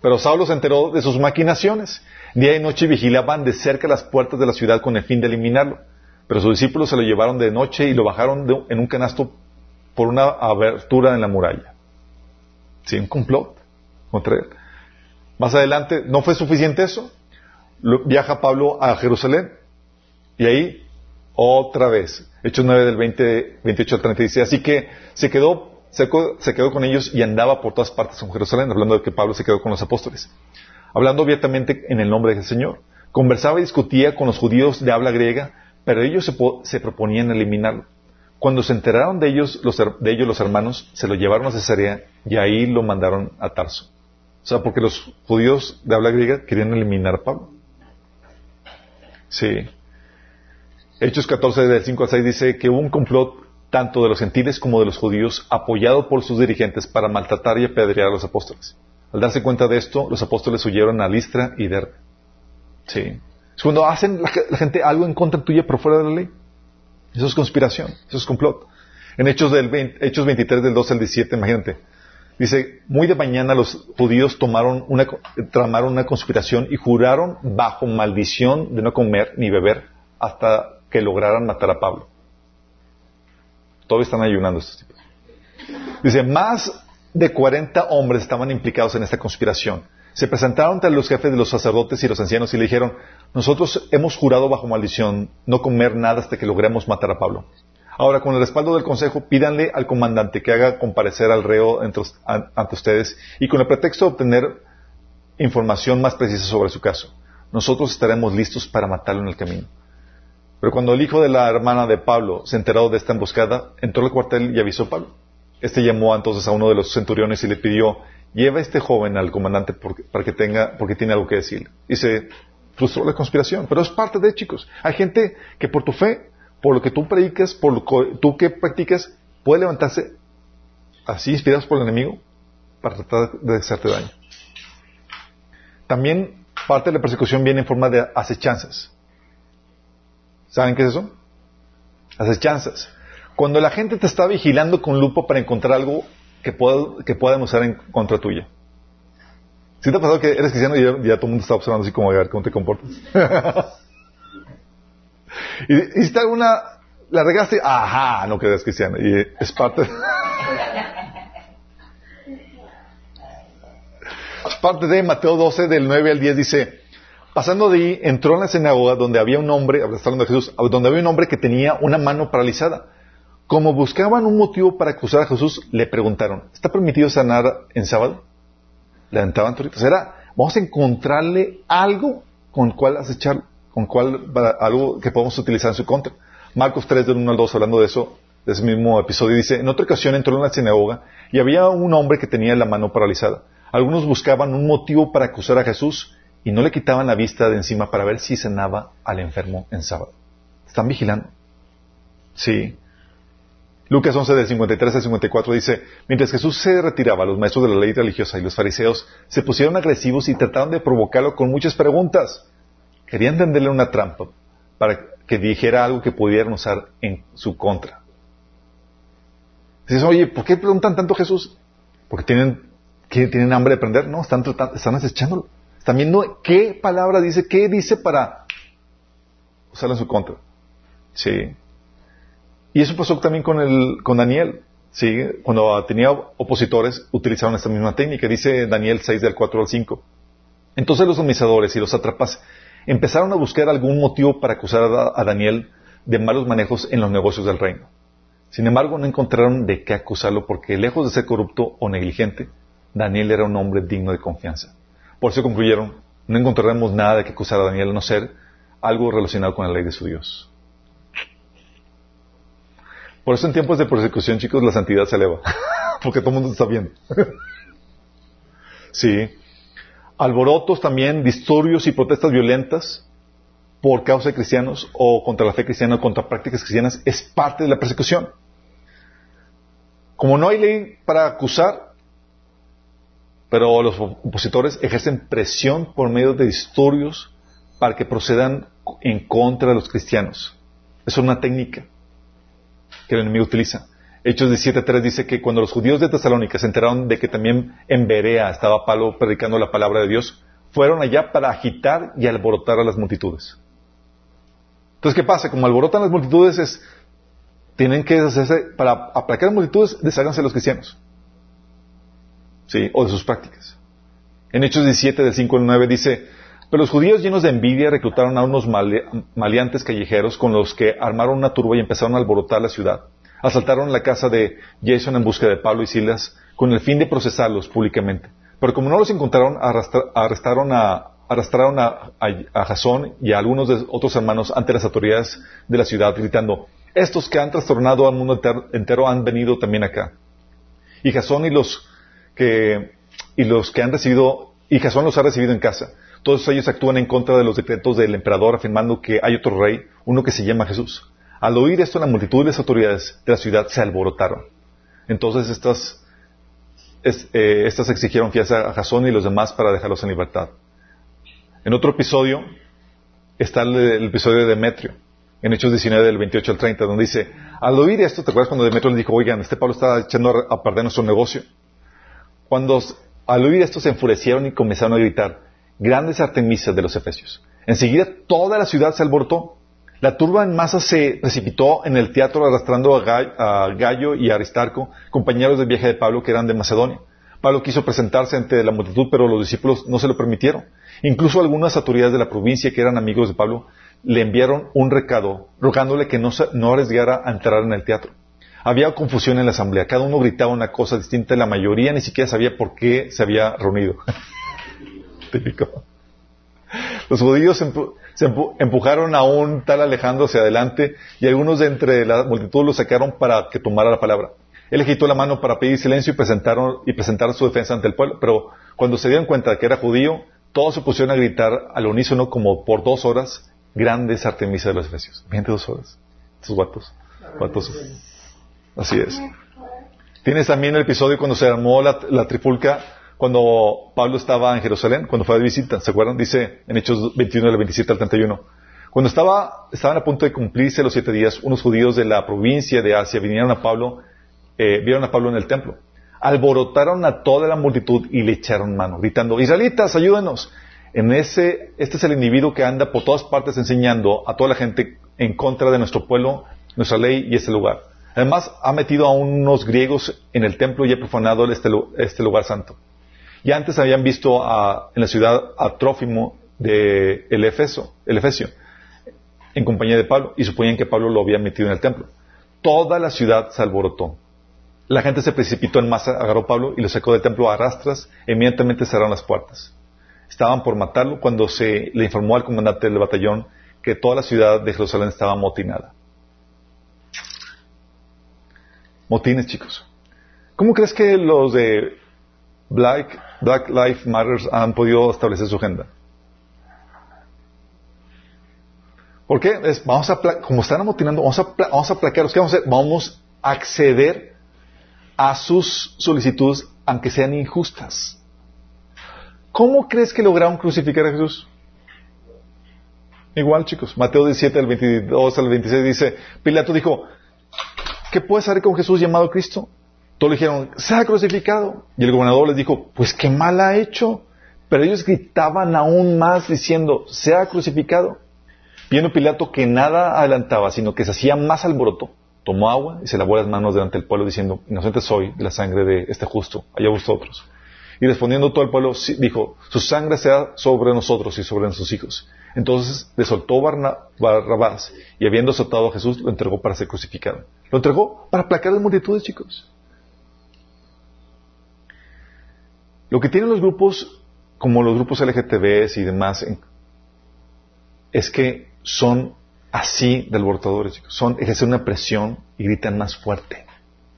Pero Saulo se enteró de sus maquinaciones. Día y noche vigilaban de cerca las puertas de la ciudad con el fin de eliminarlo. Pero sus discípulos se lo llevaron de noche y lo bajaron en un canasto por una abertura en la muralla. Sí, un complot contra él. Más adelante, ¿no fue suficiente eso? Viaja Pablo a Jerusalén y ahí otra vez, Hechos 9 del 20, 28 al 30 dice, así que se quedó, se, quedó con ellos y andaba por todas partes en Jerusalén, hablando de que Pablo se quedó con los apóstoles, hablando abiertamente en el nombre del Señor. Conversaba y discutía con los judíos de habla griega, pero ellos se, se proponían eliminarlo. Cuando se enteraron de ellos, los, de ellos los hermanos, se lo llevaron a Cesarea y ahí lo mandaron a Tarso. O sea, porque los judíos de habla griega querían eliminar a Pablo. Sí. Hechos 14, del 5 al 6 dice que hubo un complot tanto de los gentiles como de los judíos apoyado por sus dirigentes para maltratar y apedrear a los apóstoles. Al darse cuenta de esto, los apóstoles huyeron a Listra y Derbe. Sí. Es cuando hacen la, gente algo en contra tuya pero fuera de la ley. Eso es conspiración, eso es complot. En Hechos, del Hechos 23 del 12 al 17, imagínate. Dice, muy de mañana los judíos tomaron una, tramaron una conspiración y juraron bajo maldición de no comer ni beber hasta que lograran matar a Pablo. Todavía están ayunando estos tipos. Dice, más de 40 hombres estaban implicados en esta conspiración. Se presentaron ante los jefes de los sacerdotes y los ancianos y le dijeron, nosotros hemos jurado bajo maldición no comer nada hasta que logremos matar a Pablo. Ahora, con el respaldo del consejo, pídanle al comandante que haga comparecer al reo ante ustedes y con el pretexto de obtener información más precisa sobre su caso. Nosotros estaremos listos para matarlo en el camino. Pero cuando el hijo de la hermana de Pablo se enteró de esta emboscada, entró al cuartel y avisó a Pablo. Este llamó entonces a uno de los centuriones y le pidió, lleva este joven al comandante para que tenga, porque tiene algo que decir. Y se frustró la conspiración. Pero es parte de, chicos. Hay gente que por tu fe, por lo que tú predicas, por lo que tú que practicas, puede levantarse así inspirados por el enemigo para tratar de hacerte daño. También parte de la persecución viene en forma de acechanzas. ¿Saben qué es eso? Acechanzas. Cuando la gente te está vigilando con lupa para encontrar algo que, pueda, que puedan usar en contra tuya. ¿Sí te ha pasado que eres cristiano y ya, todo el mundo está observando así como a ver cómo te comportas? y hiciste alguna, la regaste, ajá, no eres cristiano. Y es parte, es parte de Mateo 12 del 9 al 10 dice, Pasando de ahí, entró en la sinagoga donde había un hombre, hablando de Jesús, donde había un hombre que tenía una mano paralizada. Como buscaban un motivo para acusar a Jesús, le preguntaron, ¿está permitido sanar en sábado? Levantaban toritos. Era, vamos a encontrarle algo con cual acechar, con cual, algo que podemos utilizar en su contra. Marcos 3, del 1 al 2, hablando de eso, de ese mismo episodio, dice, en otra ocasión entró en la sinagoga y había un hombre que tenía la mano paralizada. Algunos buscaban un motivo para acusar a Jesús y no le quitaban la vista de encima para ver si sanaba al enfermo en sábado. Están vigilando. Sí. Lucas 11 del 53 al 54 dice, mientras Jesús se retiraba, los maestros de la ley religiosa y los fariseos se pusieron agresivos y trataron de provocarlo con muchas preguntas. Querían tenderle una trampa para que dijera algo que pudieran usar en su contra. Dices, oye, ¿por qué preguntan tanto Jesús? Porque tienen, tienen hambre de aprender, no, están, tratando, están acechándolo. También no, ¿qué palabra dice? ¿Qué dice para usarla en su contra? Sí. Y eso pasó también con, el, con Daniel. Sí. Cuando tenía opositores, utilizaron esta misma técnica. Dice Daniel 6 del 4 al 5. Entonces los administradores y los atrapas empezaron a buscar algún motivo para acusar a, Daniel de malos manejos en los negocios del reino. Sin embargo, no encontraron de qué acusarlo porque lejos de ser corrupto o negligente, Daniel era un hombre digno de confianza. Por eso concluyeron, no encontraremos nada de que acusar a Daniel a no ser algo relacionado con la ley de su Dios. Por eso en tiempos de persecución, chicos, la santidad se eleva. Porque todo el mundo está viendo. sí. Alborotos también, disturbios y protestas violentas por causa de cristianos o contra la fe cristiana o contra prácticas cristianas es parte de la persecución. Como no hay ley para acusar, pero los opositores ejercen presión por medio de disturbios para que procedan en contra de los cristianos. Es una técnica que el enemigo utiliza. Hechos 17.3 dice que cuando los judíos de Tesalónica se enteraron de que también en Berea estaba Pablo predicando la palabra de Dios, fueron allá para agitar y alborotar a las multitudes. Entonces, ¿qué pasa? Como alborotan las multitudes, es, tienen que hacerse, para aplacar multitudes, desháganse los cristianos. ¿sí? o de sus prácticas. En Hechos 17, del 5 al 9 dice, pero los judíos llenos de envidia reclutaron a unos maleantes callejeros con los que armaron una turba y empezaron a alborotar la ciudad. Asaltaron la casa de Jason en busca de Pablo y Silas con el fin de procesarlos públicamente. Pero como no los encontraron, arrastraron a, arrastraron a, a, y a algunos de otros hermanos ante las autoridades de la ciudad, gritando, estos que han trastornado al mundo entero han venido también acá. Y Jasón y los que, y los que han recibido, y Jasón los ha recibido en casa. Todos ellos actúan en contra de los decretos del emperador, afirmando que hay otro rey, uno que se llama Jesús. Al oír esto, la multitud de las autoridades de la ciudad se alborotaron. Entonces estas, eh, estas exigieron fianza a Jasón y los demás para dejarlos en libertad. En otro episodio está el, episodio de Demetrio, en Hechos 19 del 28 al 30, donde dice, al oír esto, ¿te acuerdas cuando Demetrio le dijo, oigan, este Pablo está echando a perder nuestro negocio? Cuando al oír esto se enfurecieron y comenzaron a gritar, grandes artemisas de los efesios. Enseguida toda la ciudad se alborotó. La turba en masa se precipitó en el teatro arrastrando a Gallo y Aristarco, compañeros del viaje de Pablo que eran de Macedonia. Pablo quiso presentarse ante la multitud, pero los discípulos no se lo permitieron. Incluso algunas autoridades de la provincia que eran amigos de Pablo le enviaron un recado rogándole que no, no arriesgara a entrar en el teatro. Había confusión en la asamblea, cada uno gritaba una cosa distinta la mayoría ni siquiera sabía por qué se había reunido. Típico. Los judíos se empujaron a un tal Alejandro hacia adelante y algunos de entre la multitud lo sacaron para que tomara la palabra. Él quitó la mano para pedir silencio y presentaron y presentar su defensa ante el pueblo, pero cuando se dieron cuenta que era judío, todos se pusieron a gritar al unísono como por dos horas, grandes Artemisa de los Efesios. Veinte dos horas. Estos guatos. Así es. Tienes también el episodio cuando se armó la, trifulca, cuando Pablo estaba en Jerusalén, cuando fue de visita. ¿Se acuerdan? Dice en Hechos 21, del 27 al 31. Cuando estaba, estaban a punto de cumplirse los siete días, unos judíos de la provincia de Asia vinieron a Pablo eh, vieron a Pablo en el templo. Alborotaron a toda la multitud y le echaron mano, gritando, Israelitas, ayúdenos. En ese, este es el individuo que anda por todas partes enseñando a toda la gente en contra de nuestro pueblo, nuestra ley y este lugar. Además, ha metido a unos griegos en el templo y ha profanado este, este lugar santo. Y antes habían visto en la ciudad a Trófimo de el, Efeso, Efesio, en compañía de Pablo, y suponían que Pablo lo había metido en el templo. Toda la ciudad se alborotó. La gente se precipitó en masa, agarró a Pablo y lo sacó del templo a rastras e inmediatamente cerraron las puertas. Estaban por matarlo cuando se le informó al comandante del batallón que toda la ciudad de Jerusalén estaba motinada. Motines, chicos. ¿Cómo crees que los de Black, Black Lives Matter han podido establecer su agenda? ¿Por qué? vamos a, como están amotinando, vamos a, vamos a. ¿Qué vamos a hacer? Vamos a acceder a sus solicitudes, aunque sean injustas. ¿Cómo crees que lograron crucificar a Jesús? Igual, chicos. Mateo 17, del 22 al 26 dice, Pilato dijo, ¿qué puede hacer con Jesús llamado Cristo? Todos le dijeron, sea crucificado. Y el gobernador les dijo, pues qué mal ha hecho. Pero ellos gritaban aún más diciendo, sea crucificado. Viendo Pilato que nada adelantaba, sino que se hacía más alboroto, tomó agua y se lavó las manos delante del pueblo diciendo, inocente soy la sangre de este justo, allá vosotros. Y respondiendo todo el pueblo, dijo, su sangre sea sobre nosotros y sobre nuestros hijos. Entonces le soltó Barrabás y habiendo soltado a Jesús, lo entregó para ser crucificado. Lo entregó para aplacar las multitudes, chicos. Lo que tienen los grupos, como los grupos LGTBs y demás, es que son así de alborotadores, chicos. Son, ejercen una presión y gritan más fuerte.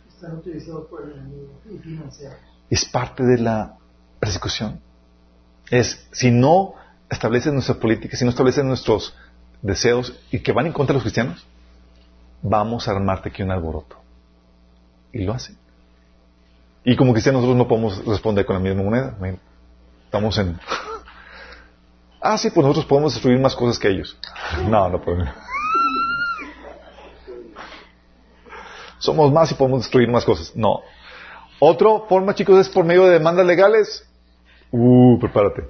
Están utilizados por el enemigo y financiados. Es parte de la persecución. Es, si no establecen nuestra política, si no establecen nuestros deseos y que van en contra de los cristianos, vamos a armarte aquí un alboroto. Y lo hacen. Y como cristianos nosotros no podemos responder con la misma moneda. Estamos en... ah, sí, pues nosotros podemos destruir más cosas que ellos. No, no podemos. somos más y podemos destruir más cosas. No. Otra forma, chicos, es por medio de demandas legales. Uh, prepárate.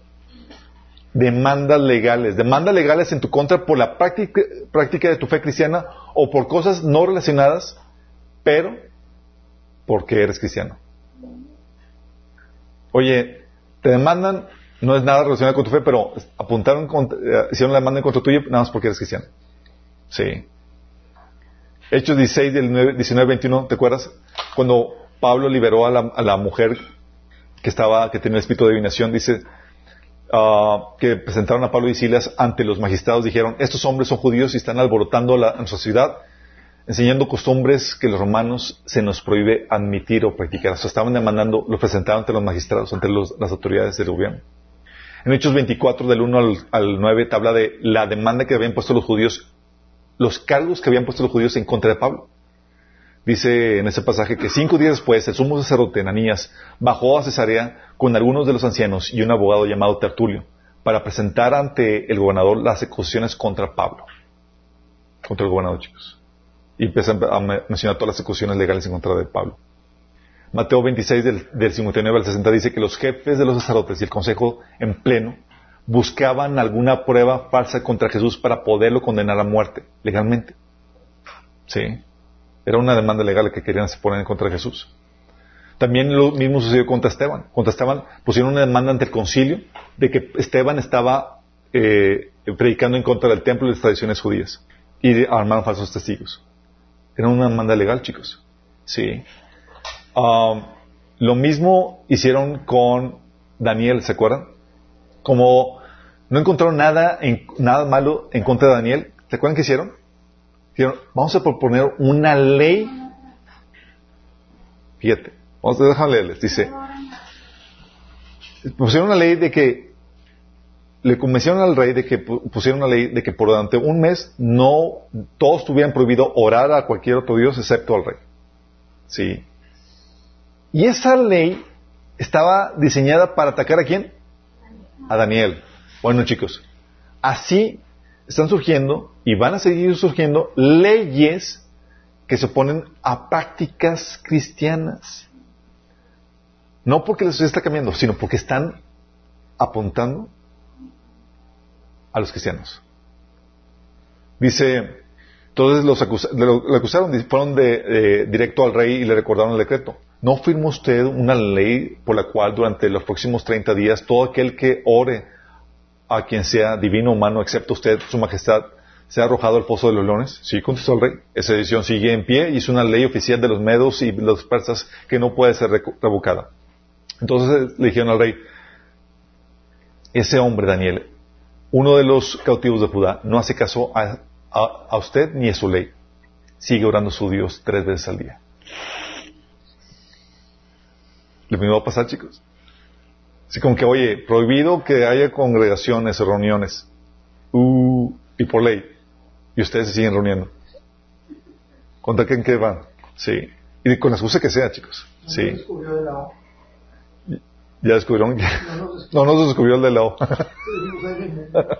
Demandas legales. Demandas legales en tu contra por la práctica, práctica de tu fe cristiana o por cosas no relacionadas, pero porque eres cristiano. Oye, te demandan, no es nada relacionado con tu fe, pero apuntaron, eh, hicieron la demanda en contra tuyo nada más porque eres cristiano. Sí. Hechos 16, del 19, 21, ¿te acuerdas? Cuando Pablo liberó a la, mujer que estaba, que tenía el espíritu de adivinación, dice, ah, que presentaron a Pablo y Silas ante los magistrados, dijeron, estos hombres son judíos y están alborotando la, nuestra ciudad, enseñando costumbres que los romanos se nos prohíbe admitir o practicar. O estaban demandando, lo presentaron ante los magistrados, ante las autoridades del gobierno. En Hechos 24, del 1 al, al 9, te habla de la demanda que habían puesto los judíos los cargos que habían puesto los judíos en contra de Pablo. Dice en ese pasaje que cinco días después el sumo sacerdote Ananías bajó a Cesarea con algunos de los ancianos y un abogado llamado Tertulio para presentar ante el gobernador las acusaciones contra Pablo. Contra el gobernador, chicos. Y empiezan a mencionar todas las acusaciones legales en contra de Pablo. Mateo 26 del, del 59 al 60 dice que los jefes de los sacerdotes y el consejo en pleno buscaban alguna prueba falsa contra Jesús para poderlo condenar a muerte legalmente. Sí. Era una demanda legal que querían poner en contra de Jesús. También lo mismo sucedió contra Esteban. Contra Esteban pusieron una demanda ante el concilio de que Esteban estaba eh, predicando en contra del templo y las tradiciones judías. Y armaron falsos testigos. Era una demanda legal, chicos. Sí. Um, lo mismo hicieron con Daniel, ¿se acuerdan? Como no encontraron nada, en, nada malo en contra de Daniel, ¿se acuerdan qué hicieron? Dijeron, vamos a proponer una ley. Fíjate, vamos a dejar leerles. Dice, pusieron una ley de que le convencieron al rey de que pusieron una ley de que por durante un mes no todos tuvieran prohibido orar a cualquier otro dios excepto al rey. Sí. Y esa ley estaba diseñada para atacar a quién? A Daniel. Bueno, chicos, así están surgiendo y van a seguir surgiendo leyes que se oponen a prácticas cristianas. No porque la sociedad está cambiando, sino porque están apuntando a los cristianos. Dice, entonces los acusaron, fueron directo al rey y le recordaron el decreto. ¿No firmó usted una ley por la cual durante los próximos 30 días todo aquel que ore a quien sea divino o humano, excepto usted, su majestad, sea arrojado al pozo de los leones? Sí, contestó el rey. Esa decisión sigue en pie y es una ley oficial de los medos y los persas que no puede ser revocada. Entonces le dijeron al rey, ese hombre, Daniel, uno de los cautivos de Judá, no hace caso a, usted ni a su ley. Sigue orando a su Dios tres veces al día. Lo mismo va a pasar, chicos. Así como que, oye, prohibido que haya congregaciones o reuniones. Uh, y por ley. Y ustedes se siguen reuniendo. ¿Contra quién que van? Sí. Y con la excusa que sea, chicos. Sí. Ya descubrieron que... No, no se descubrió el de la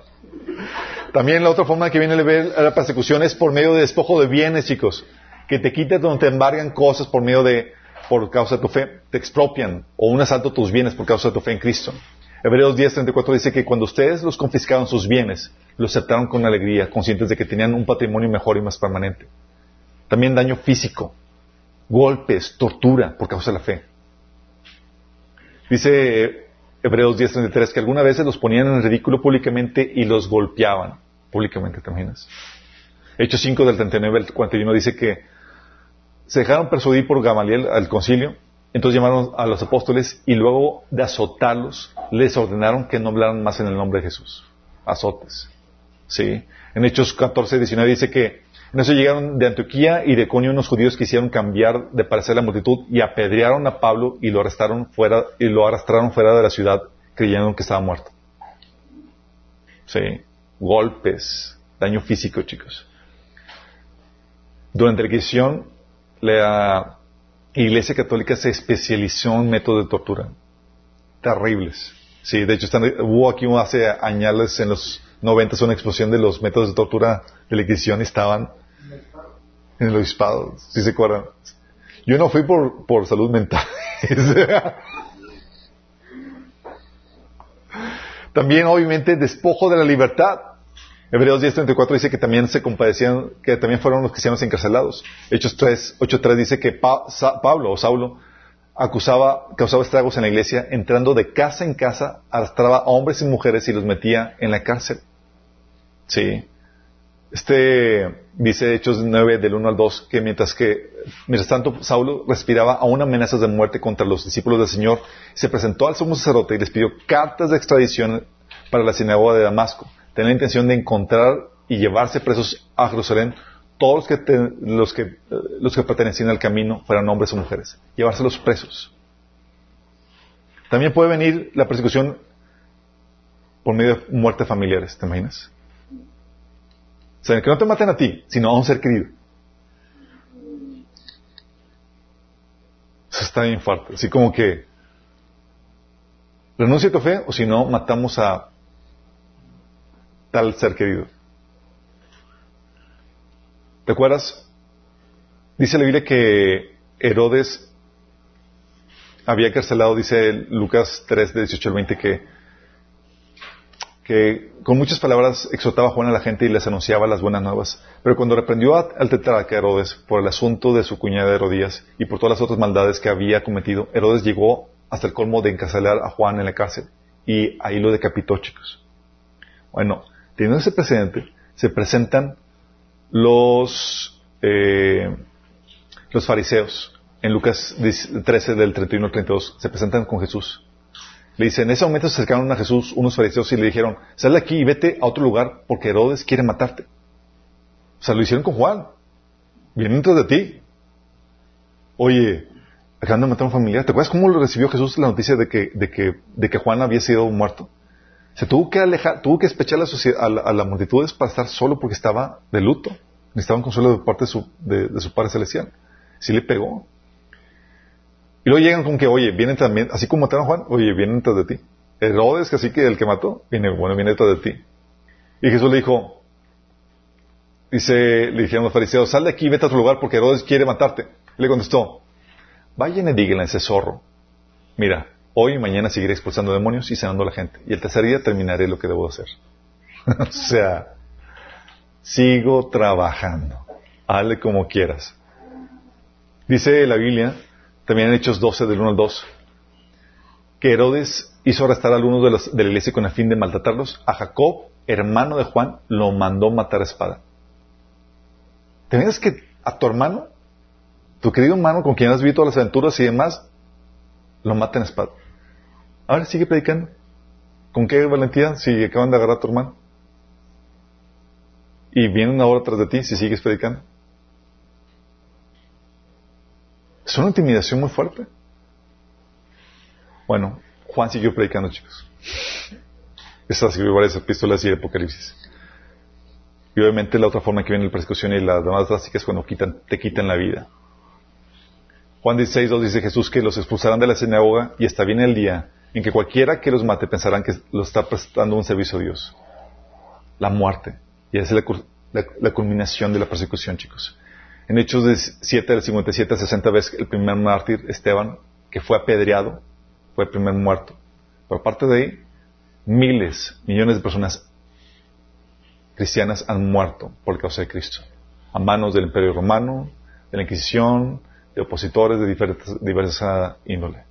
También la otra forma que viene a la persecución es por medio de despojo de bienes, chicos. Que te quiten donde te embargan cosas por medio de por causa de tu fe, te expropian o un asalto a tus bienes por causa de tu fe en Cristo. Hebreos 10:34 dice que cuando ustedes los confiscaron sus bienes, los aceptaron con alegría, conscientes de que tenían un patrimonio mejor y más permanente. También daño físico, golpes, tortura por causa de la fe. Dice Hebreos 10:33 que algunas veces los ponían en ridículo públicamente y los golpeaban públicamente, ¿te imaginas? Hechos 5 del 39 al 41 dice que se dejaron persuadir por Gamaliel al concilio, entonces llamaron a los apóstoles y luego de azotarlos, les ordenaron que no hablaran más en el nombre de Jesús. Azotes. ¿Sí? En Hechos 14, 19 dice que en eso llegaron de Antioquía y de Conio unos judíos que hicieron cambiar de parecer la multitud y apedrearon a Pablo y lo arrestaron fuera, y lo arrastraron fuera de la ciudad creyendo que estaba muerto. Sí. Golpes, daño físico, chicos. Durante la Inquisición, la Iglesia Católica se especializó en métodos de tortura. Terribles. Sí, de hecho, hubo aquí hace años, en los 90, una explosión de los métodos de tortura de la Inquisición estaban en el obispado, si se acuerdan. Yo no fui por, por salud mental. También, obviamente, despojo de la libertad. Hebreos 10.34 dice que también se compadecían, que también fueron los cristianos encarcelados. Hechos 3, 8.3 dice que Pablo o Saulo acusaba, causaba estragos en la iglesia, entrando de casa en casa, arrastraba a hombres y mujeres y los metía en la cárcel. Sí. Este dice Hechos 9 del 1 al 2 que mientras que, mientras tanto, Saulo respiraba aún amenazas de muerte contra los discípulos del Señor, se presentó al sumo sacerdote y les pidió cartas de extradición para la sinagoga de Damasco tenía la intención de encontrar y llevarse presos a Jerusalén todos los que, los que, los que pertenecían al camino, fueran hombres o mujeres, llevárselos presos. También puede venir la persecución por medio de muerte familiares, ¿te imaginas? Que no te maten a ti, sino a un ser querido. Eso está bien fuerte. Así como que renuncia a tu fe o si no, matamos a tal ser querido. ¿Te acuerdas? Dice la Biblia que Herodes había carcelado, dice Lucas 3, de 18 al 20, que, que con muchas palabras exhortaba a Juan a la gente y les anunciaba las buenas nuevas. Pero cuando reprendió al tetrarca Herodes por el asunto de su cuñada Herodías y por todas las otras maldades que había cometido, Herodes llegó hasta el colmo de encarcelar a Juan en la cárcel y ahí lo decapitó, chicos. Bueno, teniendo ese precedente, se presentan los, eh, los fariseos en Lucas 13 del 31 al 32, se presentan con Jesús. Le dice, en ese momento se acercaron a Jesús unos fariseos y le dijeron, sal de aquí y vete a otro lugar porque Herodes quiere matarte. O sea, lo hicieron con Juan. Vienen detrás de ti. Oye, acaban de matar a un familiar. ¿Te acuerdas cómo lo recibió Jesús la noticia de que, de que, de que Juan había sido muerto? Se tuvo que alejar, tuvo que despechar a, la, multitudes para estar solo porque estaba de luto. Necesitaba un consuelo de parte de su, de, su Padre Celestial. Sí le pegó. Y luego llegan con que, oye, vienen también, así como mataron a Juan, oye, vienen detrás de ti. Herodes, que así que el que mató, viene, bueno, viene detrás de ti. Y Jesús le dijo, dice, le dijeron los fariseos, sal de aquí, vete a otro lugar porque Herodes quiere matarte. Y le contestó, vayan y díganle a ese zorro, mira, hoy y mañana seguiré expulsando demonios y sanando a la gente. Y el tercer día terminaré lo que debo hacer. o sea, sigo trabajando. Hazle como quieras. Dice la Biblia, también en Hechos 12, del 1 al 2, que Herodes hizo arrestar a algunos de, los, de la iglesia con el fin de maltratarlos. A Jacob, hermano de Juan, lo mandó matar a espada. ¿Te ves que a tu hermano, tu querido hermano con quien has vivido todas las aventuras y demás, lo mata en espada? Ahora sigue predicando. ¿Con qué valentía si acaban de agarrar a tu hermano? Y vienen ahora tras de ti si sigues predicando. Es una intimidación muy fuerte. Bueno, Juan siguió predicando, chicos. Estas escribió varias epístolas y Apocalipsis. Y obviamente la otra forma que viene la persecución y las demás drásticas es cuando quitan, te quitan la vida. Juan 16, 2 dice Jesús que los expulsarán de la sinagoga y hasta viene el día en que cualquiera que los mate pensarán que lo está prestando un servicio a Dios. La muerte. Y esa es la, culminación de la persecución, chicos. En Hechos de 7 del 57 a 60 veces el primer mártir, Esteban, que fue apedreado, fue el primer muerto. Pero aparte de ahí, miles, millones de personas cristianas han muerto por causa de Cristo. A manos del Imperio Romano, de la Inquisición, de opositores de diversa, índole.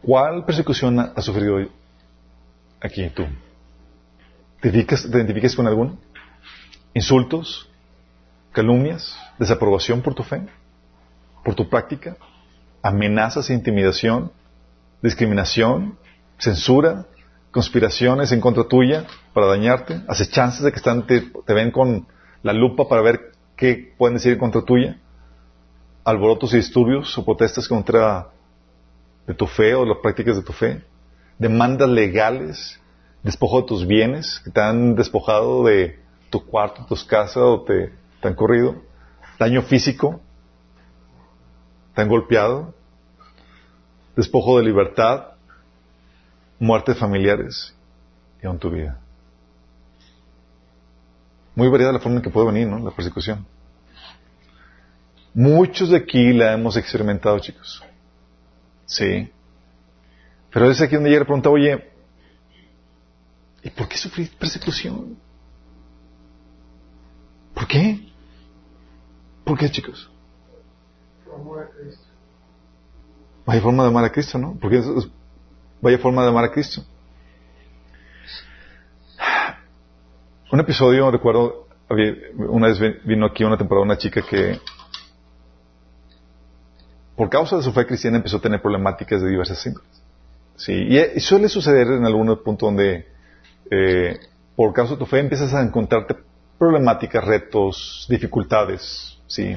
¿Cuál persecución has sufrido aquí tú? ¿Te identificas, con alguno? ¿Insultos? ¿Calumnias? ¿Desaprobación por tu fe? ¿Por tu práctica? ¿Amenazas e intimidación? ¿Discriminación? ¿Censura? ¿Conspiraciones en contra tuya para dañarte? ¿Acechanzas de que están, te, te ven con la lupa para ver qué pueden decir en contra tuya? ¿Alborotos y disturbios o protestas contra de tu fe o las prácticas de tu fe, demandas legales, despojo de tus bienes que te han despojado de tu cuarto, tus casas o te, han corrido, daño físico, te han golpeado, despojo de libertad, muerte de familiares y aún tu vida. Muy variada la forma en que puede venir, ¿no? La persecución. Muchos de aquí la hemos experimentado, chicos. Sí. Pero es aquí donde ella le pregunta, oye, ¿y por qué sufrí persecución? ¿Por qué? ¿Por qué, chicos? Vaya forma de amar a Cristo, ¿no? Porque vaya forma de amar a Cristo. Un episodio, recuerdo, una vez vino aquí una temporada una chica que por causa de su fe cristiana empezó a tener problemáticas de diversas índoles. Sí, y, suele suceder en algún punto donde eh, por causa de tu fe empiezas a encontrarte problemáticas, retos, dificultades, sí.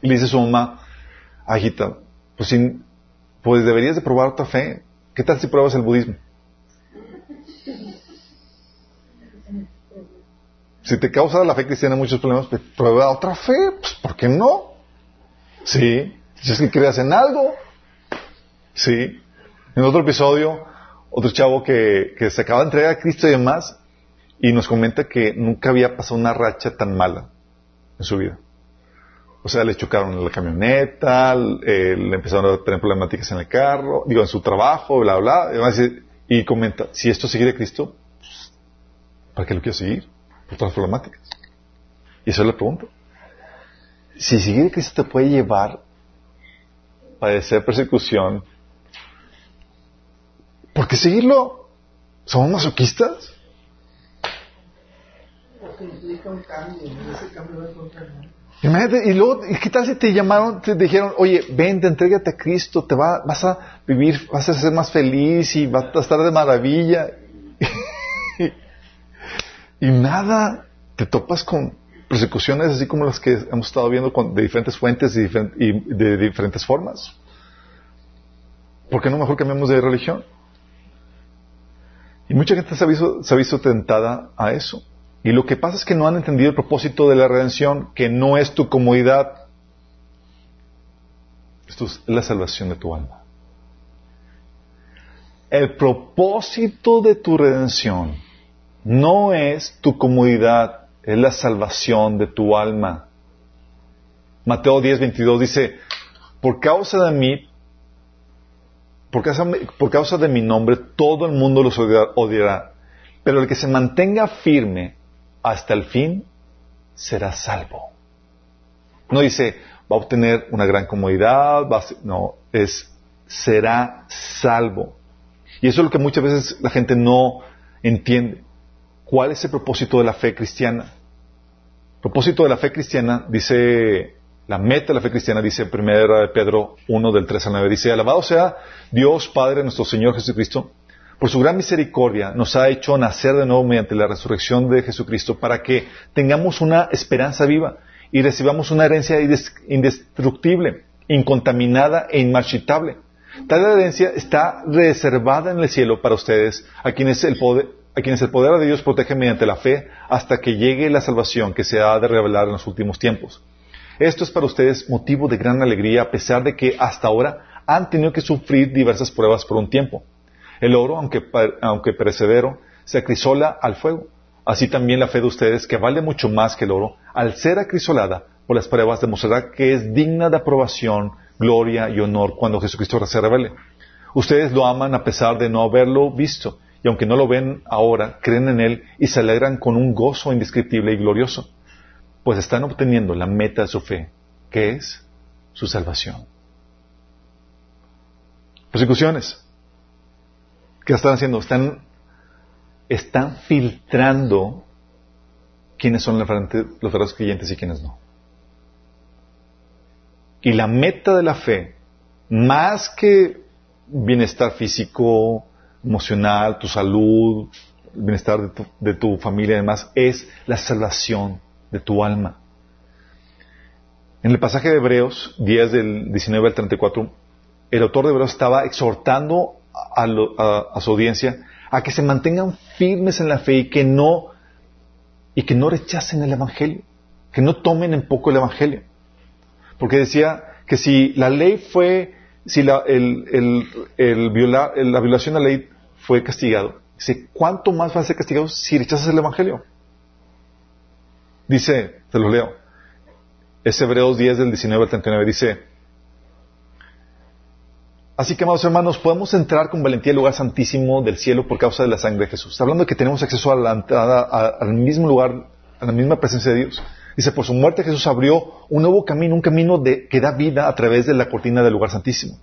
Y le dice a mamá, agita, pues, pues deberías de probar otra fe. ¿Qué tal si pruebas el budismo? Si te causa la fe cristiana muchos problemas, pues prueba otra fe, pues ¿por qué no? Sí. Si es que creas en algo. Sí. En otro episodio, otro chavo que, que se acaba de entregar a Cristo y demás, y nos comenta que nunca había pasado una racha tan mala en su vida. O sea, le chocaron la camioneta, eh, le empezaron a tener problemáticas en el carro, digo, en su trabajo, bla, bla. Y, y comenta, si esto sigue de Cristo, pues, ¿para qué lo quiero seguir? Por todas las problemáticas. Y eso le pregunto. Si seguir de Cristo te puede llevar a padecer persecución, ¿por qué seguirlo? ¿Somos masoquistas? Implica un cambio, y ese cambio va a Imagínate, y luego, ¿qué tal si te llamaron, te dijeron, oye, vente, entrégate a Cristo, te va, vas a vivir, vas a ser más feliz y vas a estar de maravilla? y nada, te topas con persecuciones así como las que hemos estado viendo con, de diferentes fuentes y, de diferentes formas. ¿Por qué no mejor cambiamos de religión? Y mucha gente se ha visto tentada a eso. Y lo que pasa es que no han entendido el propósito de la redención, que no es tu comodidad. Esto es la salvación de tu alma. El propósito de tu redención no es tu comodidad, es la salvación de tu alma. Mateo 10, 22 dice, por causa de mí, por causa, por causa de mi nombre, todo el mundo los odiará, pero el que se mantenga firme hasta el fin será salvo. No dice, va a obtener una gran comodidad, no, es, será salvo. Y eso es lo que muchas veces la gente no entiende. ¿Cuál es el propósito de la fe cristiana? El propósito de la fe cristiana, dice, la meta de la fe cristiana, dice 1 Pedro 1 del 3 al 9, dice, alabado sea Dios Padre nuestro Señor Jesucristo, por su gran misericordia nos ha hecho nacer de nuevo mediante la resurrección de Jesucristo para que tengamos una esperanza viva y recibamos una herencia indestructible, incontaminada e inmarchitable. Tal herencia está reservada en el cielo para ustedes, a quienes el poder, a quienes el poder de Dios protege mediante la fe hasta que llegue la salvación que se ha de revelar en los últimos tiempos. Esto es para ustedes motivo de gran alegría a pesar de que hasta ahora han tenido que sufrir diversas pruebas por un tiempo. El oro, aunque, aunque perecedero, se acrisola al fuego. Así también la fe de ustedes, que vale mucho más que el oro, al ser acrisolada por las pruebas, demostrará que es digna de aprobación, gloria y honor cuando Jesucristo se revele. Ustedes lo aman a pesar de no haberlo visto, y aunque no lo ven ahora, creen en Él y se alegran con un gozo indescriptible y glorioso, pues están obteniendo la meta de su fe, que es su salvación. Persecuciones. ¿Qué están haciendo? Están, están filtrando quiénes son los verdaderos creyentes y quiénes no. Y la meta de la fe, más que bienestar físico, emocional, tu salud, el bienestar de tu, familia y demás, es la salvación de tu alma. En el pasaje de Hebreos 10 del 19 al 34, el autor de Hebreos estaba exhortando a, su audiencia a que se mantengan firmes en la fe y que no y que no rechacen el evangelio, que no tomen en poco el evangelio, porque decía que si la ley fue, si la, el, la violación de la ley fue castigado, dice cuánto más va a ser castigado si rechazas el evangelio. Dice, te lo leo, es Hebreos 10 del 19 al 39, dice Así que, amados hermanos, podemos entrar con valentía al lugar santísimo del cielo por causa de la sangre de Jesús. Está hablando de que tenemos acceso a la entrada, al mismo lugar, a la misma presencia de Dios. Dice, por su muerte Jesús abrió un nuevo camino, un camino de, que da vida a través de la cortina del lugar santísimo.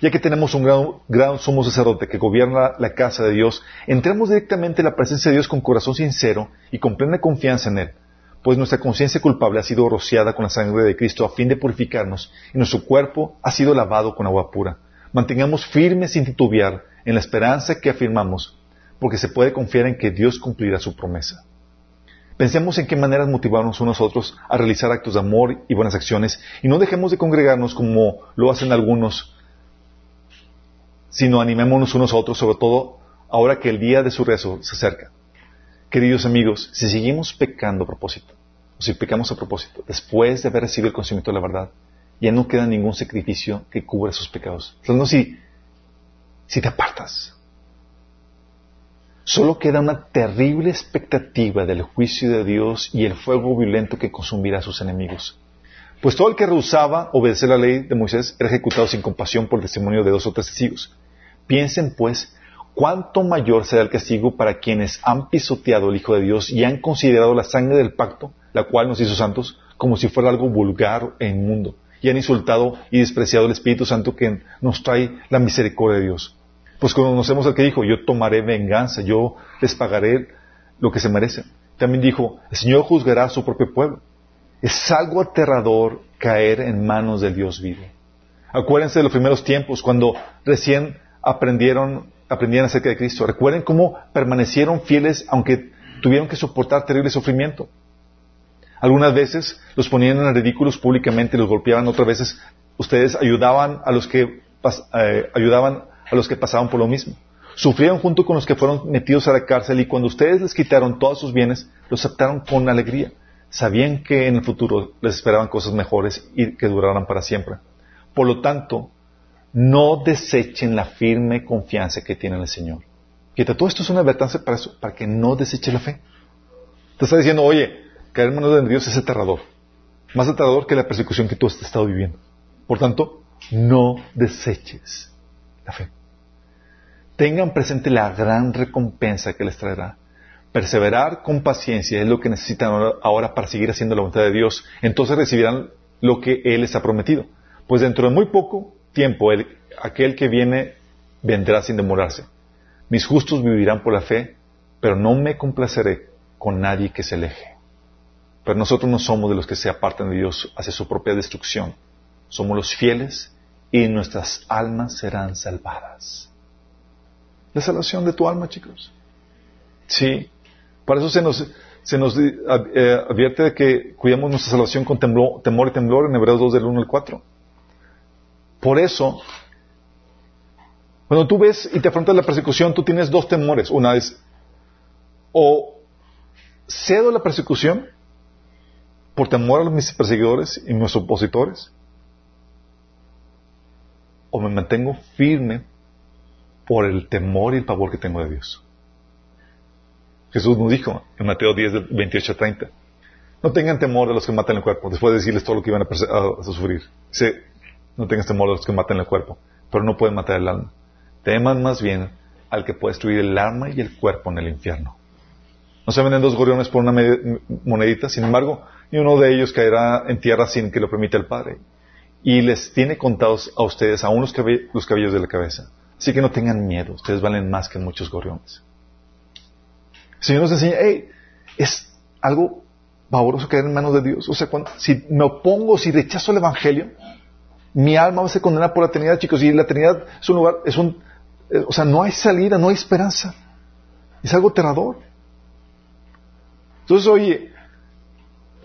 Ya que tenemos un gran, gran sumo sacerdote que gobierna la casa de Dios, entramos directamente en la presencia de Dios con corazón sincero y con plena confianza en Él, pues nuestra conciencia culpable ha sido rociada con la sangre de Cristo a fin de purificarnos y nuestro cuerpo ha sido lavado con agua pura mantengamos firmes sin titubear en la esperanza que afirmamos, porque se puede confiar en que Dios cumplirá su promesa. Pensemos en qué maneras motivarnos unos a otros a realizar actos de amor y buenas acciones y no dejemos de congregarnos como lo hacen algunos, sino animémonos unos a otros, sobre todo ahora que el día de su rezo se acerca. Queridos amigos, si seguimos pecando a propósito, o si pecamos a propósito, después de haber recibido el conocimiento de la verdad, ya no queda ningún sacrificio que cubra sus pecados. no si, si te apartas. Solo queda una terrible expectativa del juicio de Dios y el fuego violento que consumirá a sus enemigos. Pues todo el que rehusaba obedecer la ley de Moisés era ejecutado sin compasión por el testimonio de dos o tres testigos. Piensen, pues, cuánto mayor será el castigo para quienes han pisoteado el Hijo de Dios y han considerado la sangre del pacto, la cual nos hizo santos, como si fuera algo vulgar e inmundo, y han insultado y despreciado el Espíritu Santo que nos trae la misericordia de Dios. Pues conocemos al que dijo, yo tomaré venganza, yo les pagaré lo que se merecen. También dijo, el Señor juzgará a su propio pueblo. Es algo aterrador caer en manos del Dios vivo. Acuérdense de los primeros tiempos, cuando recién aprendieron, aprendieron acerca de Cristo. Recuerden cómo permanecieron fieles aunque tuvieron que soportar terrible sufrimiento. Algunas veces los ponían en ridículos públicamente los golpeaban, otras veces ustedes ayudaban a los que eh, ayudaban a los que pasaban por lo mismo. Sufrieron junto con los que fueron metidos a la cárcel y cuando ustedes les quitaron todos sus bienes, los aceptaron con alegría. Sabían que en el futuro les esperaban cosas mejores y que duraran para siempre. Por lo tanto, no desechen la firme confianza que tienen en el Señor. Fíjate, todo esto es una advertencia para eso, para que no deseches la fe. Te está diciendo, oye, caer en manos de Dios es aterrador. Más aterrador que la persecución que tú has estado viviendo. Por tanto, no deseches la fe. Tengan presente la gran recompensa que les traerá. Perseverar con paciencia es lo que necesitan ahora para seguir haciendo la voluntad de Dios. Entonces recibirán lo que Él les ha prometido. Pues dentro de muy poco tiempo, aquel que viene vendrá sin demorarse. Mis justos vivirán por la fe, pero no me complaceré con nadie que se aleje. Pero nosotros no somos de los que se apartan de Dios hacia su propia destrucción. Somos los fieles y nuestras almas serán salvadas. La salvación de tu alma, chicos. Sí. Para eso se nos, se nos eh, advierte de que cuidemos nuestra salvación con temor, temor y temblor en Hebreos 2 del 1 al 4. Por eso, cuando tú ves y te afrontas la persecución, tú tienes dos temores. Una es, o cedo la persecución por temor a mis perseguidores y mis opositores, o me mantengo firme por el temor y el pavor que tengo de Dios. Jesús nos dijo en Mateo 10, 28 a 30, no tengan temor de los que matan el cuerpo, después de decirles todo lo que iban a, sufrir. Dice, no tengas temor de los que matan el cuerpo, pero no pueden matar el alma. Teman más bien al que puede destruir el alma y el cuerpo en el infierno. No se venden dos gorriones por una monedita, sin embargo, ni uno de ellos caerá en tierra sin que lo permita el Padre. Y les tiene contados a ustedes aún los, los cabellos de la cabeza. Así que no tengan miedo, ustedes valen más que muchos gorriones. El Señor nos enseña, hey, es algo pavoroso caer en manos de Dios. O sea, si me opongo, si rechazo el Evangelio, mi alma va a ser condenada por la eternidad, chicos. Y la eternidad es un lugar, es un, eh, o sea, no hay salida, no hay esperanza. Es algo aterrador. Entonces, oye,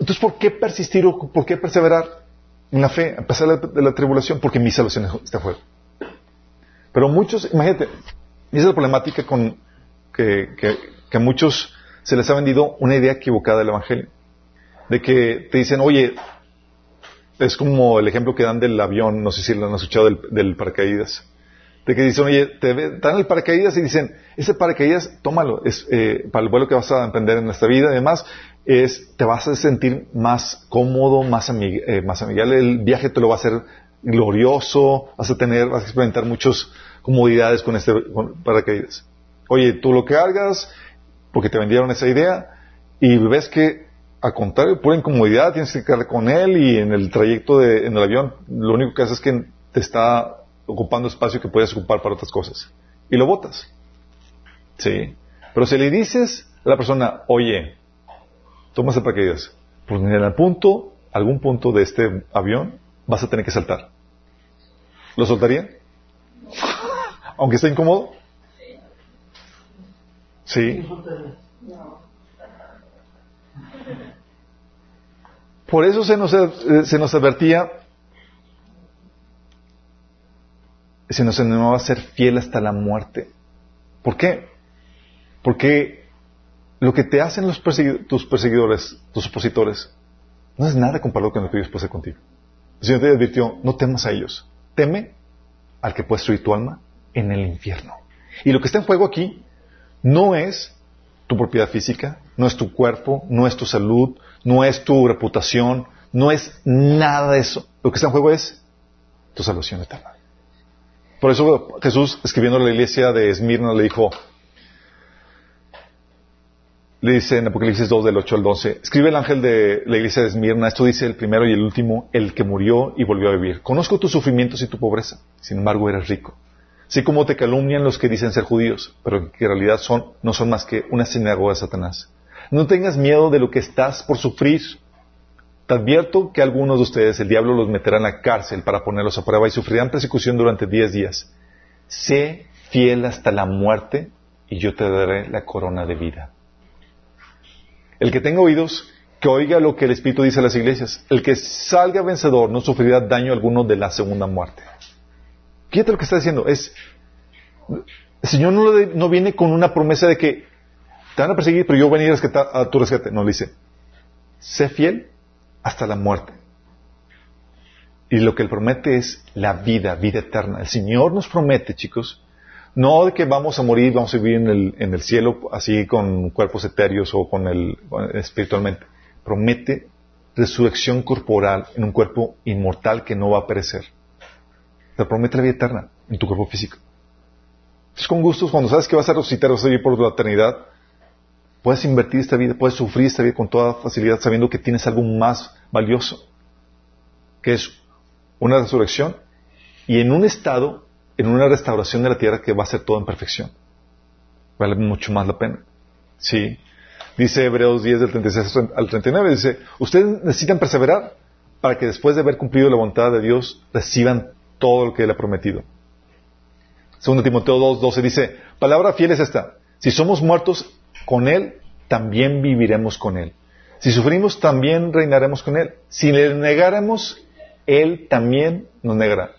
entonces, ¿por qué persistir o por qué perseverar en la fe a pesar de la tribulación? Porque mi salvación está fuera. Pero muchos, imagínate, esa es la problemática con que, a muchos se les ha vendido una idea equivocada del Evangelio. De que te dicen, oye, es como el ejemplo que dan del avión, no sé si lo han escuchado del, paracaídas. De que dicen, oye, te dan el paracaídas y dicen, ese paracaídas, tómalo, es eh, para el vuelo que vas a emprender en esta vida. Además, es, te vas a sentir más cómodo, más, eh, más amigable. El viaje te lo va a hacer glorioso, vas a tener, vas a experimentar muchas comodidades con este paracaídas. Oye, tú lo hagas, porque te vendieron esa idea, y ves que, al contrario, pura incomodidad, tienes que quedar con él, y en el trayecto de, en el avión, lo único que hace es que te está ocupando espacio que puedes ocupar para otras cosas. Y lo botas. Sí. Pero si le dices a la persona, oye, tomas el paracaídas, pues en el punto, algún punto de este avión, vas a tener que saltar. ¿Lo soltaría? Aunque esté incómodo. Sí. Por eso se nos, se nos advertía, se nos animaba a ser fiel hasta la muerte. ¿Por qué? Porque lo que te hacen los tus perseguidores, tus opositores, no es nada comparado con lo que Dios puede hacer contigo. El Señor te advirtió, no temas a ellos, teme al que puede destruir tu alma en el infierno. Y lo que está en juego aquí no es tu propiedad física, no es tu cuerpo, no es tu salud, no es tu reputación, No es nada de eso. Lo que está en juego es tu salvación eterna. Por eso Jesús, escribiendo a la iglesia de Esmirna, le dijo, le dice en Apocalipsis 2 del 8 al 12, escribe el ángel de la iglesia de Esmirna, esto dice el primero y el último, el que murió y volvió a vivir. Conozco tus sufrimientos y tu pobreza, sin embargo eres rico. Así como te calumnian los que dicen ser judíos, pero que en realidad son, no son más que una sinagoga de Satanás. No tengas miedo de lo que estás por sufrir. Te advierto que algunos de ustedes el diablo los meterá en la cárcel para ponerlos a prueba y sufrirán persecución durante diez días. Sé fiel hasta la muerte y yo te daré la corona de vida. El que tenga oídos, que oiga lo que el Espíritu dice a las iglesias. El que salga vencedor no sufrirá daño alguno de la segunda muerte. Fíjate lo que está diciendo. Es, el Señor no, no viene con una promesa de que te van a perseguir, pero yo voy a venir a, a tu rescate. No, le dice, sé fiel hasta la muerte. Y lo que Él promete es la vida, vida eterna. El Señor nos promete, chicos, no de que vamos a morir, vamos a vivir en el, en el cielo así con cuerpos etéreos o con el, espiritualmente. Promete resurrección corporal en un cuerpo inmortal que no va a perecer. Te promete la vida eterna en tu cuerpo físico. Entonces, con gustos, cuando sabes que vas a resucitar, vas a vivir por la eternidad, puedes invertir esta vida, puedes sufrir esta vida con toda facilidad, sabiendo que tienes algo más valioso, que es una resurrección y en un estado, en una restauración de la tierra que va a ser todo en perfección. Vale mucho más la pena. Sí. Dice Hebreos 10 del 36 al 39, dice, ustedes necesitan perseverar para que después de haber cumplido la voluntad de Dios reciban todo lo que Él ha prometido. Segundo Timoteo 2, 12 dice, palabra fiel es esta, si somos muertos con Él, también viviremos con Él. Si sufrimos, también reinaremos con Él. Si le negáramos, Él también nos negará.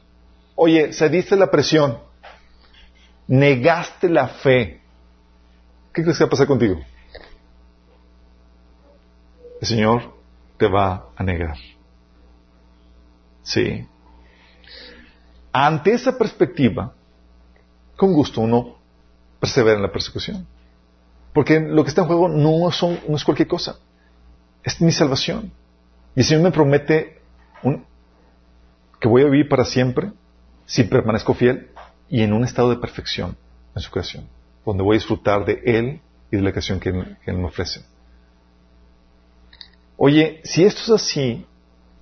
Oye, se dice la presión, negaste la fe. ¿Qué crees que va a pasar contigo? El Señor te va a negar. Sí. Ante esa perspectiva, con gusto uno persevera en la persecución. Porque lo que está en juego no, es cualquier cosa. Es mi salvación. Y el Señor me promete que voy a vivir para siempre si permanezco fiel y en un estado de perfección en su creación, donde voy a disfrutar de Él y de la creación que, Él me ofrece. Oye, si esto es así,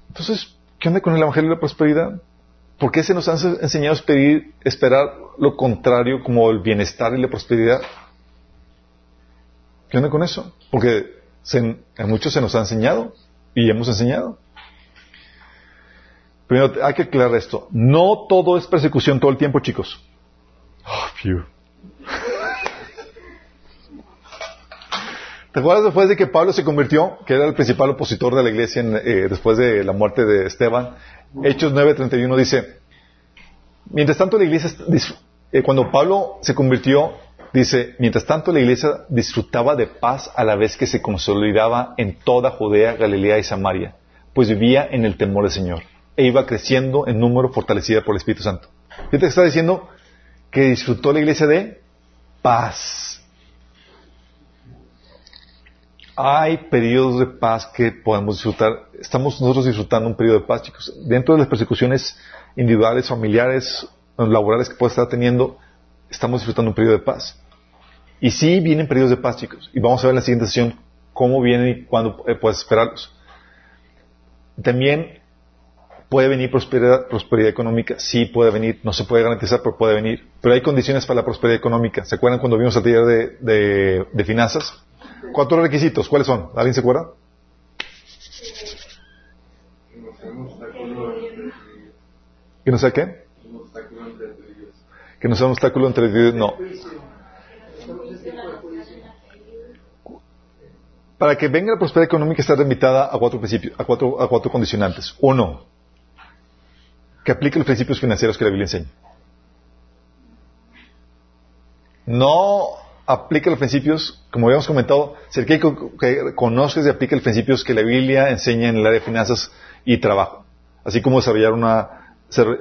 entonces, ¿qué onda con el Evangelio de la Prosperidad? ¿Por qué se nos han enseñado a esperar lo contrario como el bienestar y la prosperidad? ¿Qué onda con eso? Porque a muchos se nos ha enseñado y hemos enseñado. Primero, hay que aclarar esto. No todo es persecución todo el tiempo, chicos. Oh, ¿Te acuerdas después de que Pablo se convirtió, que era el principal opositor de la iglesia eh, después de la muerte de Esteban? Hechos 9:31 dice, mientras tanto la iglesia, eh, cuando Pablo se convirtió, dice, mientras tanto la iglesia disfrutaba de paz a la vez que se consolidaba en toda Judea, Galilea y Samaria, pues vivía en el temor del Señor e iba creciendo en número fortalecida por el Espíritu Santo. ¿Qué te está diciendo? Que disfrutó la iglesia de paz. Hay periodos de paz que podemos disfrutar. Estamos nosotros disfrutando un periodo de paz, chicos. Dentro de las persecuciones individuales, familiares, laborales que puede estar teniendo, estamos disfrutando un periodo de paz. Y sí vienen periodos de paz, chicos. Y vamos a ver en la siguiente sesión cómo vienen y cuándo eh, puedes esperarlos. También puede venir prosperidad, prosperidad económica. Sí puede venir. No se puede garantizar, pero puede venir. Pero hay condiciones para la prosperidad económica. ¿Se acuerdan cuando vimos el taller de, finanzas? Cuatro requisitos. ¿Cuáles son? ¿Alguien se acuerda? ¿Que no sea qué? Que no sea un obstáculo entre Dios. No. Para que venga la prosperidad económica está limitada a cuatro principios, a cuatro, a cuatro condicionantes. Uno, que aplique los principios financieros que la Biblia enseña. No aplica los principios, como habíamos comentado, si que, que conoces y aplica los principios que la Biblia enseña en el área de finanzas y trabajo, así como desarrollar una,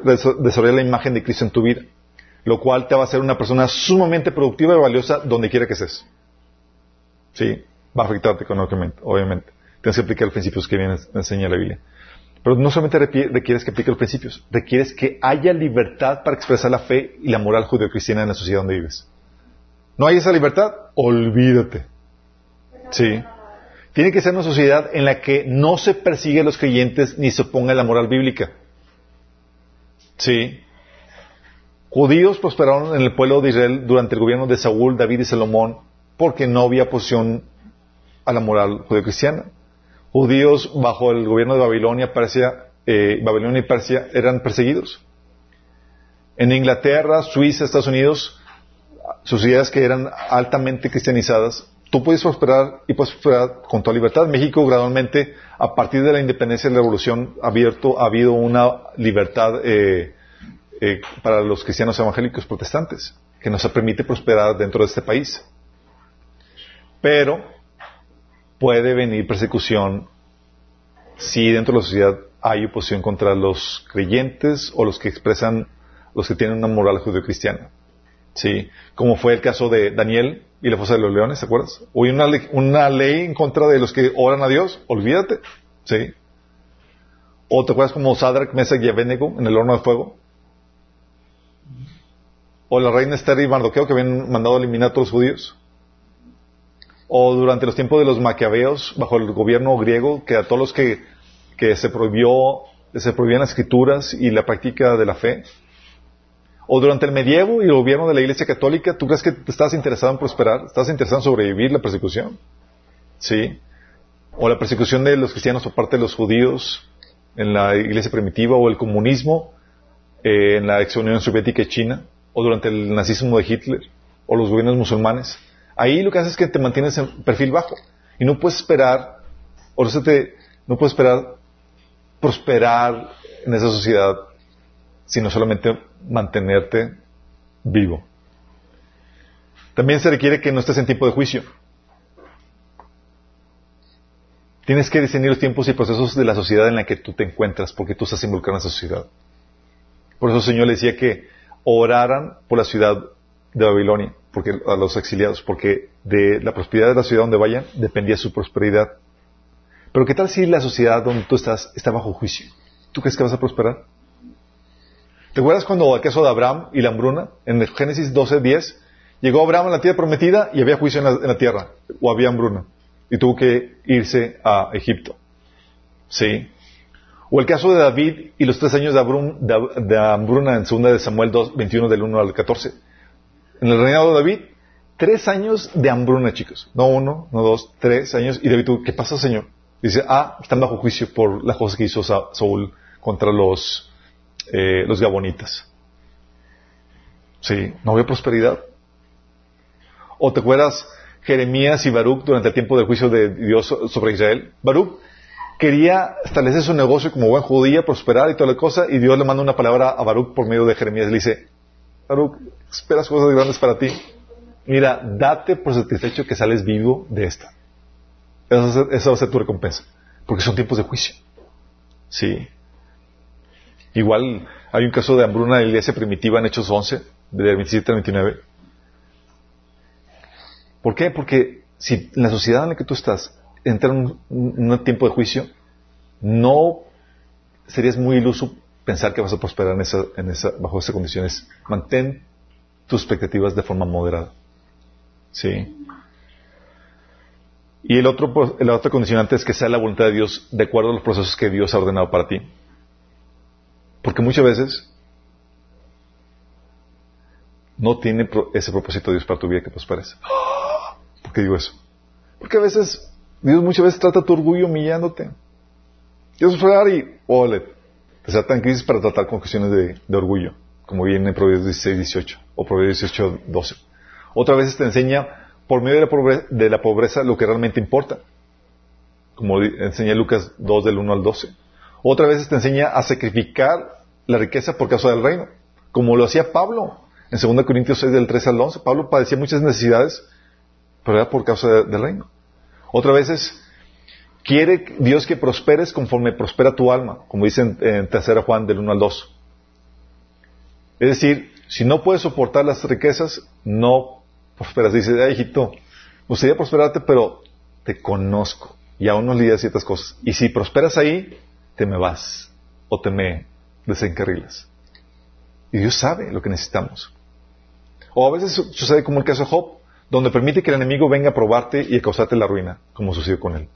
desarrollar la imagen de Cristo en tu vida, lo cual te va a hacer una persona sumamente productiva y valiosa donde quiera que estés. Sí, va a afectarte económicamente, obviamente. tienes que aplicar los principios que viene, enseña la Biblia. Pero no solamente requieres que aplique los principios, requieres que haya libertad para expresar la fe y la moral judeocristiana en la sociedad donde vives. ¿No hay esa libertad? Olvídate. Sí. Tiene que ser una sociedad en la que no se persigue a los creyentes ni se oponga a la moral bíblica. Sí. Judíos prosperaron en el pueblo de Israel durante el gobierno de Saúl, David y Salomón porque no había oposición a la moral judeocristiana judíos bajo el gobierno de Babilonia, Persia, eh, Babilonia y Persia eran perseguidos. En Inglaterra, Suiza, Estados Unidos, sociedades que eran altamente cristianizadas, tú puedes prosperar y puedes prosperar con toda libertad. México gradualmente, a partir de la independencia y la revolución, abierto, ha habido una libertad eh, eh, para los cristianos evangélicos protestantes, que nos permite prosperar dentro de este país. Pero puede venir persecución si dentro de la sociedad hay oposición contra los creyentes o los que expresan, los que tienen una moral judeocristiana. Sí, como fue el caso de Daniel y la fosa de los leones, ¿te acuerdas? Hoy una, una ley en contra de los que oran a Dios, olvídate. Sí. O te acuerdas como Sadrach, Mesach y Abednego en el horno de fuego. O la reina Esther y Mardoqueo que habían mandado eliminar a todos los judíos o durante los tiempos de los maquiaveos, bajo el gobierno griego, que a todos los que, se prohibió, se prohibían las escrituras y la práctica de la fe. O durante el medievo y el gobierno de la Iglesia Católica, ¿tú crees que estás interesado en prosperar? ¿Estás interesado en sobrevivir la persecución? ¿Sí? O la persecución de los cristianos por parte de los judíos en la Iglesia primitiva, o el comunismo eh, en la ex Unión Soviética y China, o durante el nazismo de Hitler, o los gobiernos musulmanes. Ahí lo que hace es que te mantienes en perfil bajo. Y no puedes esperar, te, no puedes esperar prosperar en esa sociedad, sino solamente mantenerte vivo. También se requiere que no estés en tiempo de juicio. Tienes que diseñar los tiempos y procesos de la sociedad en la que tú te encuentras, porque tú estás involucrado en esa sociedad. Por eso el Señor le decía que oraran por la ciudad de Babilonia porque, a los exiliados, porque de la prosperidad de la ciudad donde vayan dependía su prosperidad. Pero ¿qué tal si la sociedad donde tú estás está bajo juicio? ¿Tú crees que vas a prosperar? ¿Te acuerdas cuando el caso de Abraham y la hambruna? En el Génesis 12, 10, llegó Abraham a la tierra prometida y había juicio en la, tierra, o había hambruna, y tuvo que irse a Egipto. ¿Sí? O el caso de David y los tres años de, de hambruna en 2 de Samuel 2, 21 del 1 al 14 en el reinado de David, tres años de hambruna, chicos. No uno, no dos, tres años. Y David, ¿qué pasa, Señor? Dice, ah, están bajo juicio por las cosas que hizo Saúl contra los, eh, los gabonitas. Sí, no había prosperidad. ¿O te acuerdas Jeremías y Baruch durante el tiempo del juicio de Dios sobre Israel? Baruch quería establecer su negocio como buen judía, prosperar y toda la cosa, y Dios le manda una palabra a Baruch por medio de Jeremías. Le dice, Esperas cosas grandes para ti. Mira, date por satisfecho que sales vivo de esta. Esa va a ser tu recompensa. Porque son tiempos de juicio. Sí. Igual hay un caso de hambruna de la iglesia primitiva en Hechos 11, del 27 al 29. ¿Por qué? Porque si en la sociedad en la que tú estás entra un, un tiempo de juicio, no serías muy iluso pensar que vas a prosperar en bajo esas condiciones. Mantén tus expectativas de forma moderada. ¿Sí? Y el otro, la otra condicionante es que sea la voluntad de Dios de acuerdo a los procesos que Dios ha ordenado para ti. Porque muchas veces no tiene ese propósito de Dios para tu vida que prosperes. ¿Por qué digo eso? Porque a veces, Dios muchas veces trata tu orgullo humillándote. Dios orar y, ole, te trata en crisis para tratar con cuestiones de orgullo como viene en Proverbios 16, 18 o Proverbios 18, 12. Otra vez te enseña por medio de la, pobreza, de la pobreza lo que realmente importa, como enseña Lucas 2 del 1 al 12. Otra vez te enseña a sacrificar la riqueza por causa del reino, como lo hacía Pablo en 2 Corintios 6 del 3 al 11. Pablo padecía muchas necesidades, pero era por causa del reino. Otra vez quiere Dios que prosperes conforme prospera tu alma, como dice en, 3 Juan del 1 al 2. Es decir, si no puedes soportar las riquezas, no prosperas. Dice, ay, hijito, gustaría prosperarte, pero te conozco. y aún no lidias ciertas cosas. Y si prosperas ahí, te me vas o te me desencarrilas. Y Dios sabe lo que necesitamos. O a veces sucede como el caso de Job, donde permite que el enemigo venga a probarte y a causarte la ruina, como sucedió con él.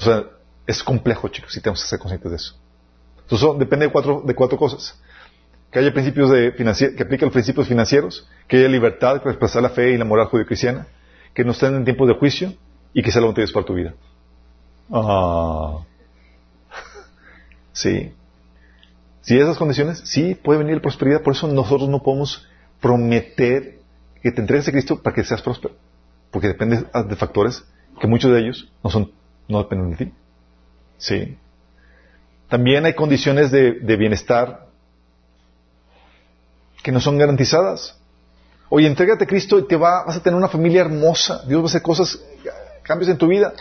O sea, es complejo, chicos, y tenemos que ser conscientes de eso. Entonces, depende de cuatro, de cuatro cosas. Que haya principios de que aplique los principios financieros, que haya libertad para expresar la fe y la moral judío-cristiana, que no estén en tiempos de juicio y que sea la voluntad de para tu vida. Ah. Sí. Si esas condiciones, sí puede venir la prosperidad. Por eso nosotros no podemos prometer que te entregues a Cristo para que seas próspero. Porque depende de factores que muchos de ellos no son, no dependen de ti. Sí. También hay condiciones de, bienestar que no son garantizadas. Oye, entrégate a Cristo y te va, vas a tener una familia hermosa. Dios va a hacer cosas, cambios en tu vida.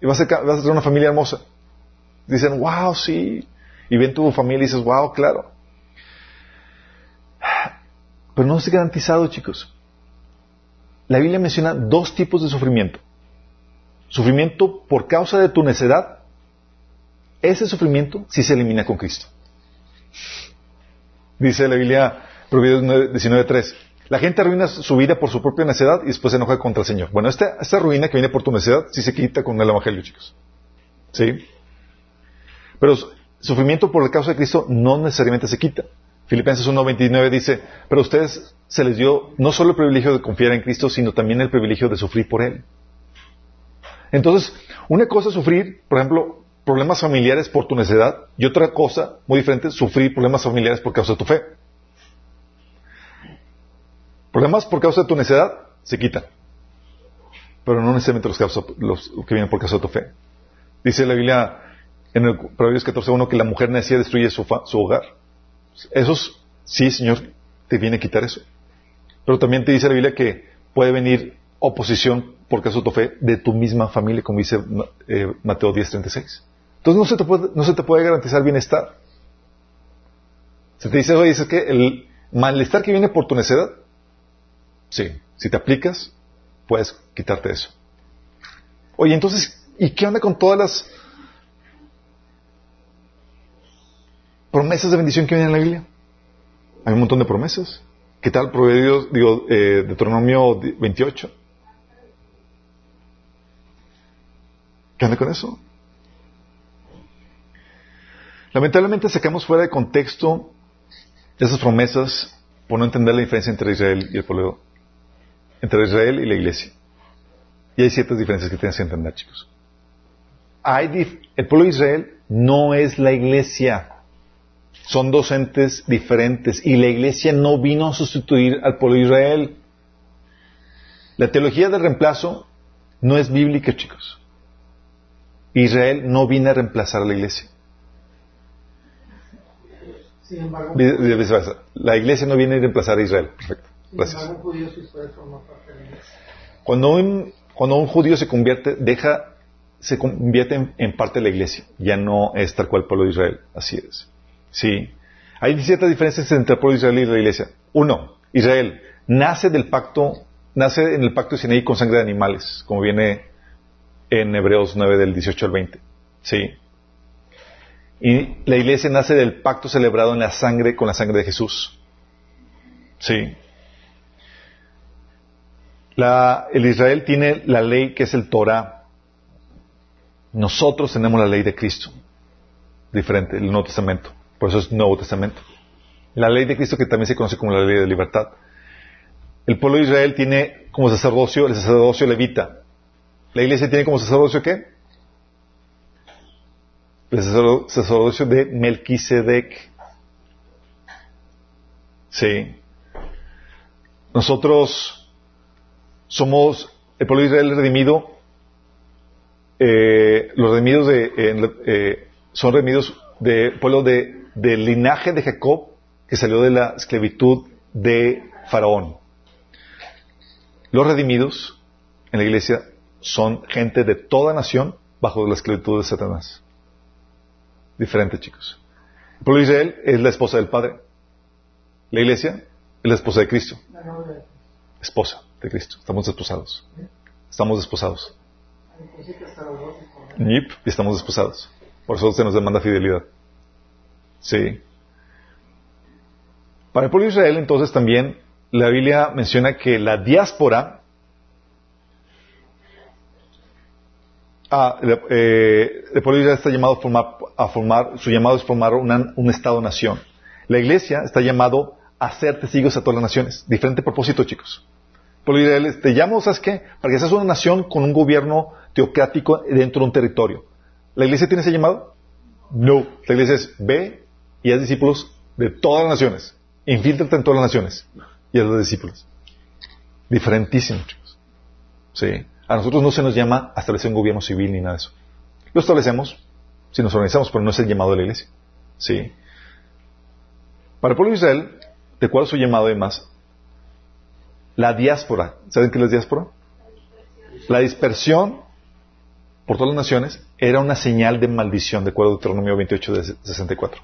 Y vas a, vas a tener una familia hermosa. Dicen, wow, sí. Y ven tu familia y dices, wow, claro. Pero no es garantizado, chicos. La Biblia menciona dos tipos de sufrimiento. Sufrimiento por causa de tu necedad. Ese sufrimiento sí se elimina con Cristo. Dice la Biblia, Proverbios 19.3. La gente arruina su vida por su propia necedad y después se enoja contra el Señor. Bueno, esta, ruina que viene por tu necedad sí se quita con el Evangelio, chicos. ¿Sí? Pero sufrimiento por la causa de Cristo no necesariamente se quita. Filipenses 1.29 dice, pero a ustedes se les dio no solo el privilegio de confiar en Cristo, sino también el privilegio de sufrir por Él. Entonces, una cosa es sufrir, por ejemplo, problemas familiares por tu necedad, y otra cosa, muy diferente, sufrir problemas familiares por causa de tu fe. Problemas por causa de tu necedad se quitan, pero no necesariamente los, los que vienen por causa de tu fe. Dice la Biblia en el Proverbios 14.1 que la mujer necia destruye su, su hogar. Esos, sí, Señor, te viene a quitar eso. Pero también te dice la Biblia que puede venir oposición por caso de tu fe de tu misma familia, como dice eh, Mateo 10.36. Entonces no se, te puede, no se te puede garantizar bienestar. Se te dice, oye, dices que el malestar que viene por tu necedad, sí, si te aplicas, puedes quitarte eso. Oye, entonces, ¿y qué onda con todas las promesas de bendición que vienen en la Biblia. Hay un montón de promesas. ¿Qué tal Proverbios, digo, eh, Deuteronomio 28? ¿Qué anda con eso? Lamentablemente sacamos fuera de contexto esas promesas por no entender la diferencia entre Israel y el pueblo, entre Israel y la iglesia. Y hay ciertas diferencias que tienes que entender, chicos. Hay el pueblo de Israel no es la iglesia. Son dos entes diferentes y la iglesia no vino a sustituir al pueblo de Israel. La teología del reemplazo no es bíblica, chicos. Israel no vino a reemplazar a la iglesia. la iglesia no viene a reemplazar a Israel. Perfecto. Gracias. Cuando un, cuando un judío se convierte, deja, se convierte en, en parte de la iglesia. Ya no es tal cual el pueblo de Israel. Así es. Sí. Hay ciertas diferencias entre el pueblo de Israel y la iglesia. Uno, Israel nace del pacto, nace en el pacto de Sinaí con sangre de animales, como viene en Hebreos 9 del 18 al 20. Sí. Y la iglesia nace del pacto celebrado en la sangre, con la sangre de Jesús. Sí. el Israel tiene la ley que es el Torah. Nosotros tenemos la ley de Cristo. Diferente, el Nuevo Testamento. Por eso es Nuevo Testamento. La ley de Cristo que también se conoce como la ley de libertad. El pueblo de Israel tiene como sacerdocio el sacerdocio levita. ¿La iglesia tiene como sacerdocio qué? El sacerdocio de Melquisedec. Sí. Nosotros somos el pueblo de Israel redimido. Eh, los redimidos eh, son redimidos del pueblo de del linaje de Jacob que salió de la esclavitud de Faraón. Los redimidos en la iglesia son gente de toda nación bajo la esclavitud de Satanás. Diferente, chicos. El pueblo de Israel es la esposa del Padre. La iglesia es la esposa de Cristo. Esposa de Cristo. Estamos desposados. Estamos desposados. Yip, y estamos desposados. Por eso se nos demanda fidelidad. Sí. Para el pueblo de Israel, entonces, también la Biblia menciona que la diáspora Ah, eh, el pueblo de está llamado a formar, a formar su llamado es formar un Estado-nación. La iglesia está llamado a ser testigos a todas las naciones. Diferente propósito, chicos. El pueblo de Israel te llamo, ¿sabes qué? Para que seas una nación con un gobierno teocrático dentro de un territorio. ¿La iglesia tiene ese llamado? No. La iglesia es ve y haz discípulos de todas las naciones. Infíltrate en todas las naciones y haz los discípulos. Diferentísimo, chicos. Sí. A nosotros no se nos llama a establecer un gobierno civil ni nada de eso. Lo establecemos si nos organizamos, pero no es el llamado de la iglesia. Sí. Para el pueblo de Israel, ¿de cuál es su llamado además? La diáspora. ¿Saben qué es la diáspora? La dispersión por todas las naciones era una señal de maldición, de acuerdo a Deuteronomio 28 de 64.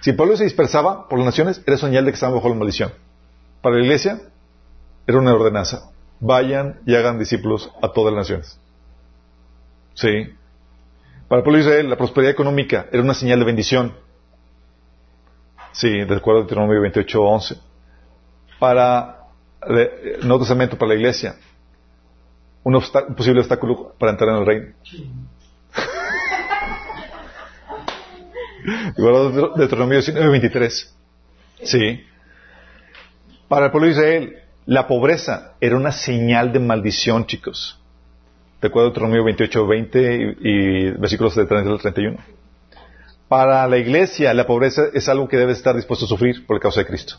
Si el pueblo se dispersaba por las naciones, era señal de que estaban bajo la maldición. Para la iglesia, era una ordenanza vayan y hagan discípulos a todas las naciones. Sí. Para el pueblo de Israel, la prosperidad económica era una señal de bendición. Sí, de acuerdo a Deuteronomio 28, 11. Para el Nuevo Testamento, para la iglesia, un, posible obstáculo para entrar en el reino. Igual Deuteronomio 19, 23. Sí. Para el pueblo de Israel, la pobreza era una señal de maldición, chicos. Recuerdo Deuteronomio 28, 20 y, versículos de 30 al 31. Para la iglesia, la pobreza es algo que debe estar dispuesto a sufrir por causa de Cristo.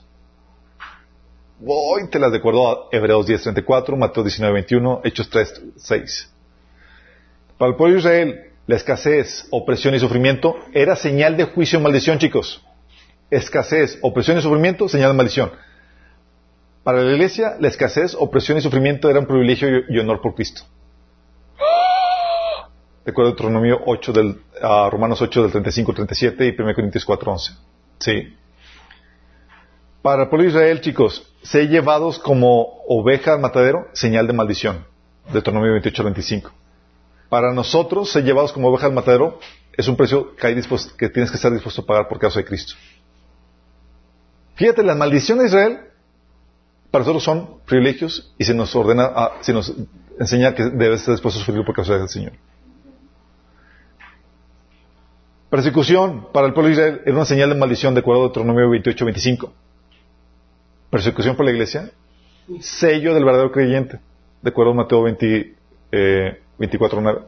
Voy, te las recuerdo a Hebreos 10, 34, Mateo 19, 21, Hechos 3, 6. Para el pueblo de Israel, la escasez, opresión y sufrimiento era señal de juicio y maldición, chicos. Escasez, opresión y sufrimiento, señal de maldición. Para la iglesia, la escasez, opresión y sufrimiento eran privilegio y honor por Cristo. Recuerdo Deuteronomio 8 del, Romanos 8 del 35 37 y 1 Corintios 4 11. Sí. Para el pueblo de Israel, chicos, ser llevados como oveja al matadero, señal de maldición. Deuteronomio 28 25. Para nosotros, ser llevados como oveja al matadero es un precio que, hay que tienes que estar dispuesto a pagar por causa de Cristo. Fíjate, la maldición de Israel para nosotros son privilegios y se nos ordena, se nos enseña que debe estar dispuesto a por causa del Señor. Persecución para el pueblo de Israel era una señal de maldición de acuerdo a Deuteronomio 28-25. Persecución para la iglesia, sello del verdadero creyente, de acuerdo a Mateo 20, 24-9. Eh,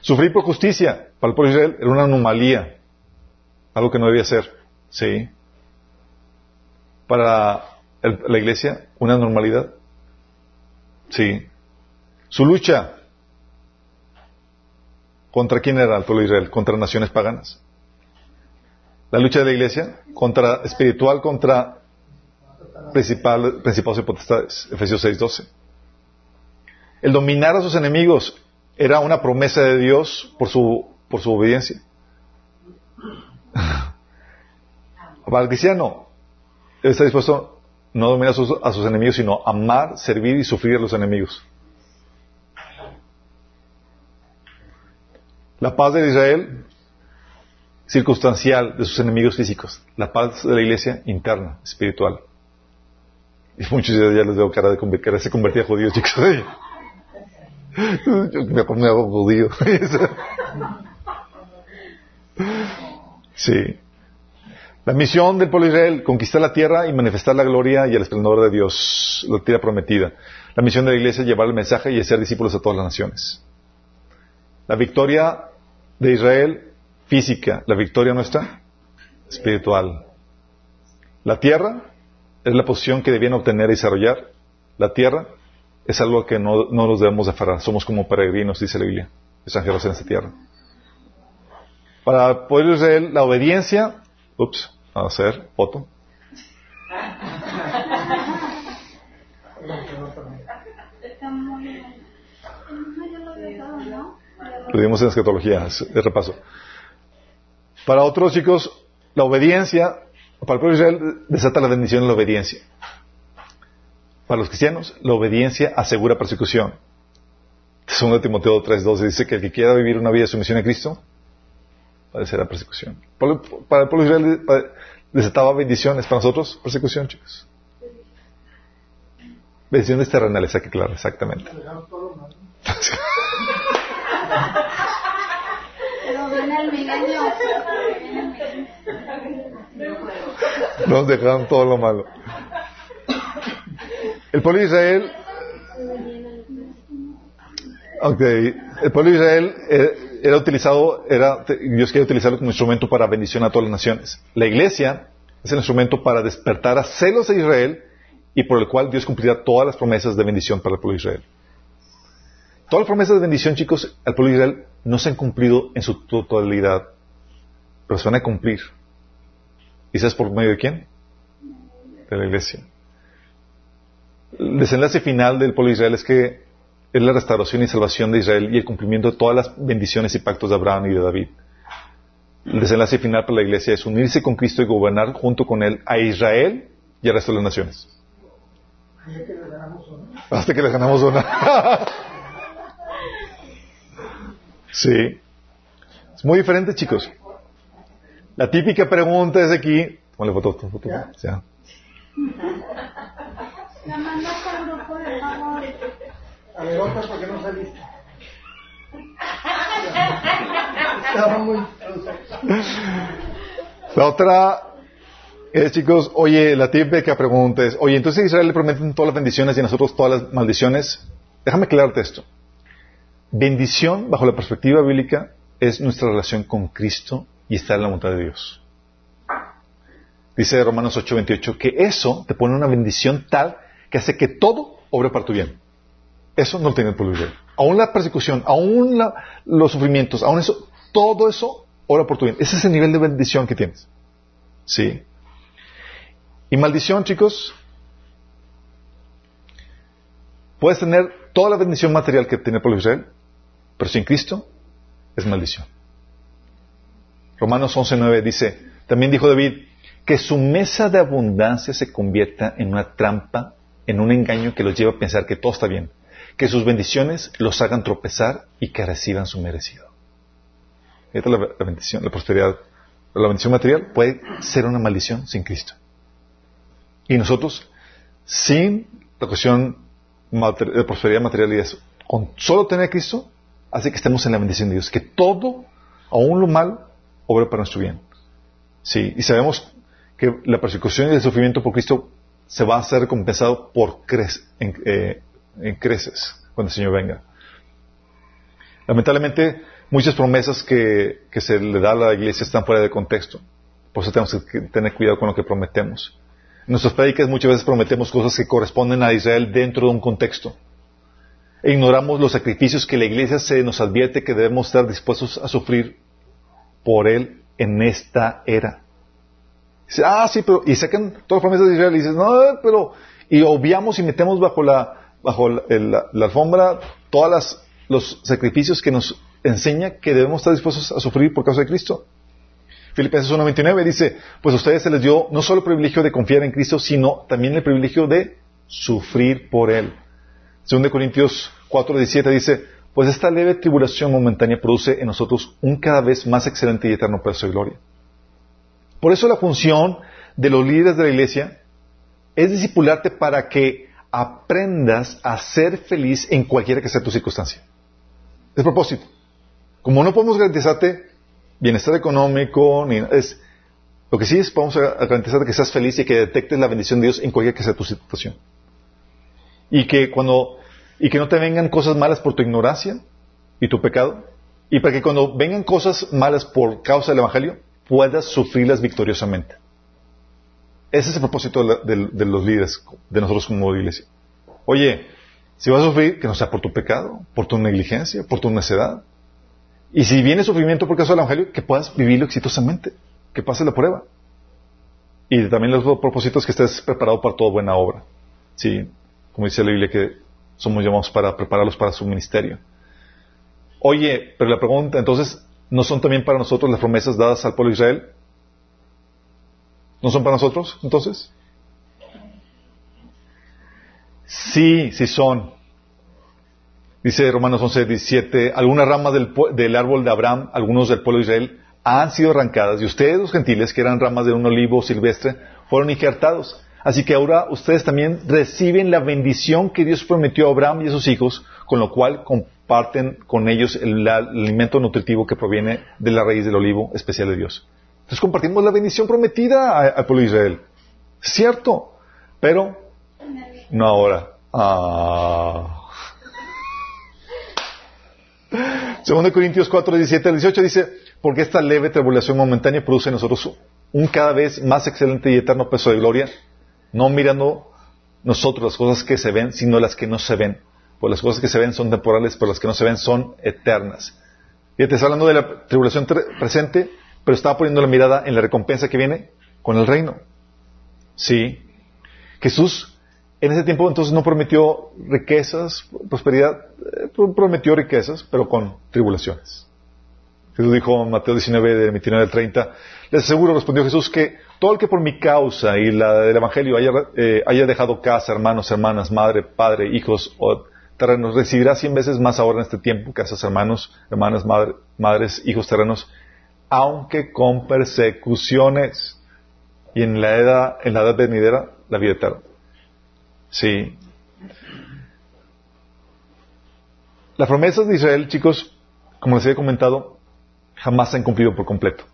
sufrir por justicia para el pueblo de Israel era una anomalía, algo que no debía ser. Sí. Para la iglesia una normalidad? Sí. Su lucha contra quién era el pueblo de Israel? Contra naciones paganas. La lucha de la iglesia contra espiritual contra principal, principados y potestades. Efesios 6:12. El dominar a sus enemigos era una promesa de Dios por su, por su obediencia. Para el cristiano, está dispuesto no dominar a sus, enemigos, sino amar, servir y sufrir a los enemigos. La paz de Israel, circunstancial de sus enemigos físicos. La paz de la iglesia, interna, espiritual. Y muchos de ya les veo cara de cara se convertía a judíos, chicos. Yo me, me hago judío. sí. La misión del pueblo de Israel, conquistar la tierra y manifestar la gloria y el esplendor de Dios, la tierra prometida. La misión de la iglesia es llevar el mensaje y hacer discípulos a todas las naciones. La victoria de Israel, física. La victoria nuestra, espiritual. La tierra es la posición que debían obtener y desarrollar. La tierra es algo que no, nos debemos de aferrar. Somos como peregrinos, dice la Biblia, extranjeros en esta tierra. Para el pueblo de Israel, la obediencia, ups, hacer foto. Lo dimos en escatología, de repaso. Para otros chicos, la obediencia, para el pueblo Israel, desata la bendición de la obediencia. Para los cristianos, la obediencia asegura persecución. Segundo Timoteo 3.12 dice que el que quiera vivir una vida de sumisión a Cristo, padecerá persecución. Para el pueblo de Israel desataba bendiciones, para nosotros persecución, chicos. Bendiciones terrenales, hay que claro, exactamente. Nos dejaron todo lo malo. El pueblo de Israel. Okay. El pueblo de Israel eh, era utilizado, era, Dios quería utilizarlo como instrumento para bendición a todas las naciones. La iglesia es el instrumento para despertar a celos de Israel y por el cual Dios cumplirá todas las promesas de bendición para el pueblo de Israel. Todas las promesas de bendición, chicos, al pueblo de Israel no se han cumplido en su totalidad, pero se van a cumplir. ¿Y sabes por medio de quién? De la iglesia. El desenlace final del pueblo de Israel es que es la restauración y salvación de Israel y el cumplimiento de todas las bendiciones y pactos de Abraham y de David. El desenlace final para la iglesia es unirse con Cristo y gobernar junto con Él a Israel y al resto de las naciones. Hasta que le ganamos una. sí. Es muy diferente, chicos. La típica pregunta es aquí. Ponle foto, foto, foto. Ya. La manda con grupo, de favor. A porque no saliste. Estaba muy... La otra es, chicos, oye, la típica pregunta es, oye, entonces Israel le prometen todas las bendiciones y a nosotros todas las maldiciones. Déjame aclararte esto. Bendición, bajo la perspectiva bíblica, es nuestra relación con Cristo y estar en la voluntad de Dios. Dice Romanos 8:28 que eso te pone una bendición tal que hace que todo obre para tu bien. Eso no lo tiene de Aún la persecución, aún los sufrimientos, aún eso, todo eso obra por tu bien. Ese es el nivel de bendición que tienes. Sí. Y maldición, chicos, puedes tener toda la bendición material que tiene de Israel, pero sin Cristo es maldición. Romanos 11.9 dice, también dijo David, que su mesa de abundancia se convierta en una trampa, en un engaño que los lleva a pensar que todo está bien, que sus bendiciones los hagan tropezar y que reciban su merecido. Esta es la, bendición, la prosperidad, la bendición material puede ser una maldición sin Cristo. Y nosotros, sin la cuestión de prosperidad material y eso, con solo tener a Cristo, hace que estemos en la bendición de Dios, que todo, aún lo malo, obre para nuestro bien. Sí, y sabemos que la persecución y el sufrimiento por Cristo se va a ser recompensado por eh, en, creces cuando el Señor venga. Lamentablemente, muchas promesas que, que, se le da a la iglesia están fuera de contexto. Por eso tenemos que tener cuidado con lo que prometemos. En nuestras prédicas muchas veces prometemos cosas que corresponden a Israel dentro de un contexto. E ignoramos los sacrificios que la iglesia se nos advierte que debemos estar dispuestos a sufrir por él en esta era. Ah, sí, pero, y sacan todas las promesas de Israel y dices, no, pero, y obviamos y metemos bajo la, bajo la, alfombra todos los sacrificios que nos enseña que debemos estar dispuestos a sufrir por causa de Cristo. Filipenses 1.29 dice, pues a ustedes se les dio no solo el privilegio de confiar en Cristo, sino también el privilegio de sufrir por Él. Según de Corintios 4.17 dice, pues esta leve tribulación momentánea produce en nosotros un cada vez más excelente y eterno peso de gloria. Por eso la función de los líderes de la iglesia es discipularte para que aprendas a ser feliz en cualquiera que sea tu circunstancia. Es propósito. Como no podemos garantizarte bienestar económico, ni es lo que sí es, podemos garantizarte que seas feliz y que detectes la bendición de Dios en cualquiera que sea tu situación. Y que cuando, y que no te vengan cosas malas por tu ignorancia y tu pecado, y para que cuando vengan cosas malas por causa del Evangelio, puedas sufrirlas victoriosamente. Ese es el propósito de, los líderes, de nosotros como iglesia. Oye, si vas a sufrir, que no sea por tu pecado, por tu negligencia, por tu necedad. Y si viene sufrimiento por causa del Evangelio, que puedas vivirlo exitosamente, que pase la prueba. Y también los propósitos que estés preparado para toda buena obra. Sí, como dice la Biblia, que somos llamados para prepararlos para su ministerio. Oye, pero la pregunta entonces, ¿no son también para nosotros las promesas dadas al pueblo de Israel? ¿No son para nosotros entonces? Sí, sí son. Dice Romanos 11, 17, algunas ramas del, del, árbol de Abraham, algunos del pueblo de Israel, han sido arrancadas y ustedes, los gentiles, que eran ramas de un olivo silvestre, fueron injertados. Así que ahora ustedes también reciben la bendición que Dios prometió a Abraham y a sus hijos, con lo cual comparten con ellos el, alimento nutritivo que proviene de la raíz del olivo especial de Dios. Entonces compartimos la bendición prometida al pueblo de Israel. Cierto, pero no ahora. Ah. Segundo Corintios 4, 17 al 18 dice, porque esta leve tribulación momentánea produce en nosotros un cada vez más excelente y eterno peso de gloria, no mirando nosotros las cosas que se ven, sino las que no se ven. Pues las cosas que se ven son temporales, pero las que no se ven son eternas. Y te está hablando de la tribulación presente, pero estaba poniendo la mirada en la recompensa que viene con el reino. Sí. Jesús en ese tiempo entonces no prometió riquezas, prosperidad, eh, prometió riquezas, pero con tribulaciones. Jesús dijo en Mateo 19, de 29 al 30, les aseguro, respondió Jesús, que todo el que por mi causa y la del Evangelio haya, eh, haya dejado casa, hermanos, hermanas, madre, padre, hijos o terrenos, recibirá cien veces más ahora en este tiempo, casas, hermanos, hermanas, madre, madres, hijos, terrenos, aunque con persecuciones y en la edad, en la edad venidera, la vida eterna. Sí. Las promesas de Israel, chicos, como les había comentado, jamás se han cumplido por completo.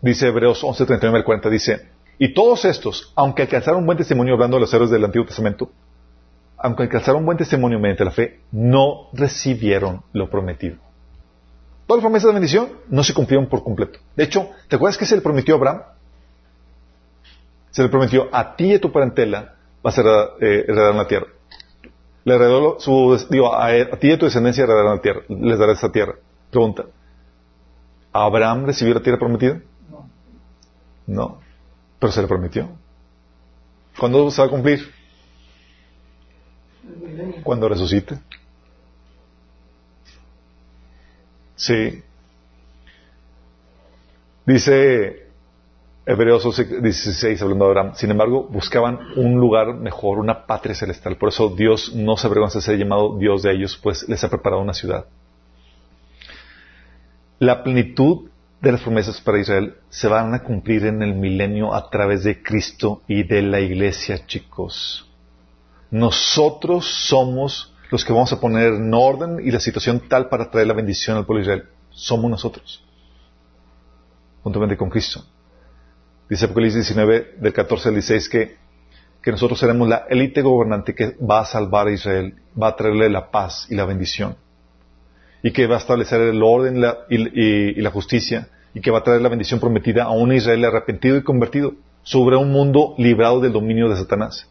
Dice Hebreos 11, 39 al 40, dice, y todos estos, aunque alcanzaron buen testimonio hablando de los héroes del Antiguo Testamento, aunque alcanzaron buen testimonio mediante la fe, no recibieron lo prometido. Todas las promesas de bendición no se cumplieron por completo. De hecho, ¿te acuerdas que se le prometió a Abraham? Se le prometió a ti y a tu parentela vas a eh, heredar, la tierra. Le heredó su, digo, a, ti y a tu descendencia heredarán la tierra, les daré esa tierra. Pregunta, ¿Abraham recibió la tierra prometida? No. No, pero se le prometió. ¿Cuándo se va a cumplir? Cuando resucite. Sí. Dice Hebreos 16, hablando de Abraham. Sin embargo, buscaban un lugar mejor, una patria celestial. Por eso Dios no se avergüenza de ser llamado Dios de ellos, pues les ha preparado una ciudad. La plenitud de las promesas para Israel se van a cumplir en el milenio a través de Cristo y de la iglesia, chicos. Nosotros somos los que vamos a poner en orden y la situación tal para traer la bendición al pueblo de Israel. Somos nosotros. Juntamente con Cristo. Dice Apocalipsis 19, del 14 al 16, que, que nosotros seremos la élite gobernante que va a salvar a Israel, va a traerle la paz y la bendición, y que va a establecer el orden y, la justicia, y que va a traer la bendición prometida a un Israel arrepentido y convertido sobre un mundo librado del dominio de Satanás.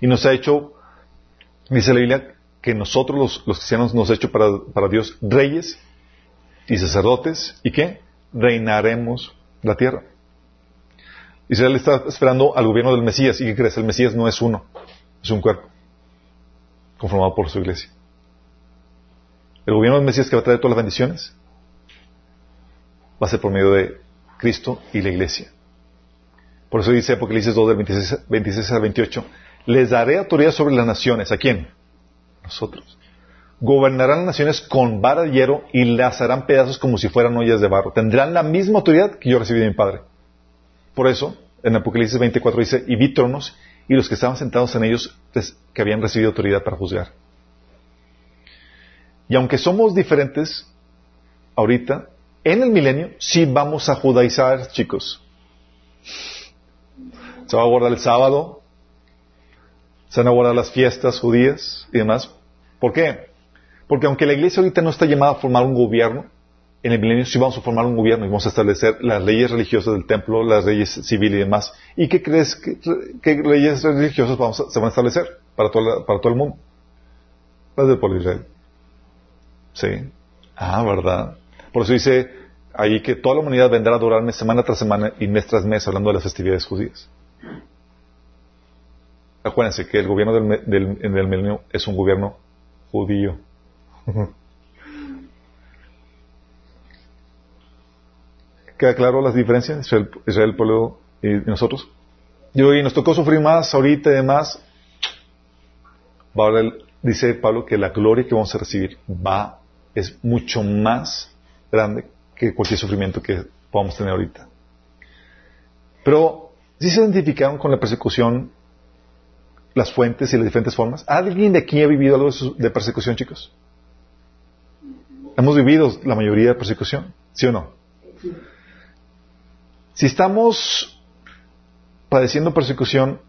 Y nos ha hecho, dice la Biblia, que nosotros los, los cristianos nos ha hecho para, para Dios reyes y sacerdotes, y que reinaremos la tierra. Israel está esperando al gobierno del Mesías. ¿Y qué crees? El Mesías no es uno, es un cuerpo, conformado por su iglesia. El gobierno del Mesías que va a traer todas las bendiciones va a ser por medio de Cristo y la iglesia. Por eso dice Apocalipsis 2 del 26, 26 al 28, les daré autoridad sobre las naciones. ¿A quién? Nosotros. Gobernarán naciones con vara de hierro y las harán pedazos como si fueran ollas de barro. Tendrán la misma autoridad que yo recibí de mi Padre. Por eso, en Apocalipsis 24 dice, y vi tronos y los que estaban sentados en ellos que habían recibido autoridad para juzgar. Y aunque somos diferentes ahorita, en el milenio sí vamos a judaizar, chicos. Se va a guardar el sábado, se van a guardar las fiestas judías y demás. ¿Por qué? Porque aunque la iglesia ahorita no está llamada a formar un gobierno, en el milenio sí vamos a formar un gobierno y vamos a establecer las leyes religiosas del templo, las leyes civiles y demás. ¿Y qué crees que, leyes religiosas vamos se van a establecer para, para todo el mundo? Las de. Sí. Ah, ¿verdad? Por eso dice ahí que toda la humanidad vendrá a adorarme semana tras semana y mes tras mes hablando de las festividades judías. Acuérdense que el gobierno del, del milenio es un gobierno judío. ¿Queda claro las diferencias Israel, Israel pueblo y nosotros? Y hoy nos tocó sufrir más ahorita y demás. Dice Pablo que la gloria que vamos a recibir va, es mucho más grande que cualquier sufrimiento que podamos tener ahorita. Pero, si se identificaron con la persecución las fuentes y las diferentes formas? ¿Alguien de aquí ha vivido algo de persecución, chicos? Hemos vivido la mayoría de persecución, ¿sí o no? Si estamos padeciendo persecución,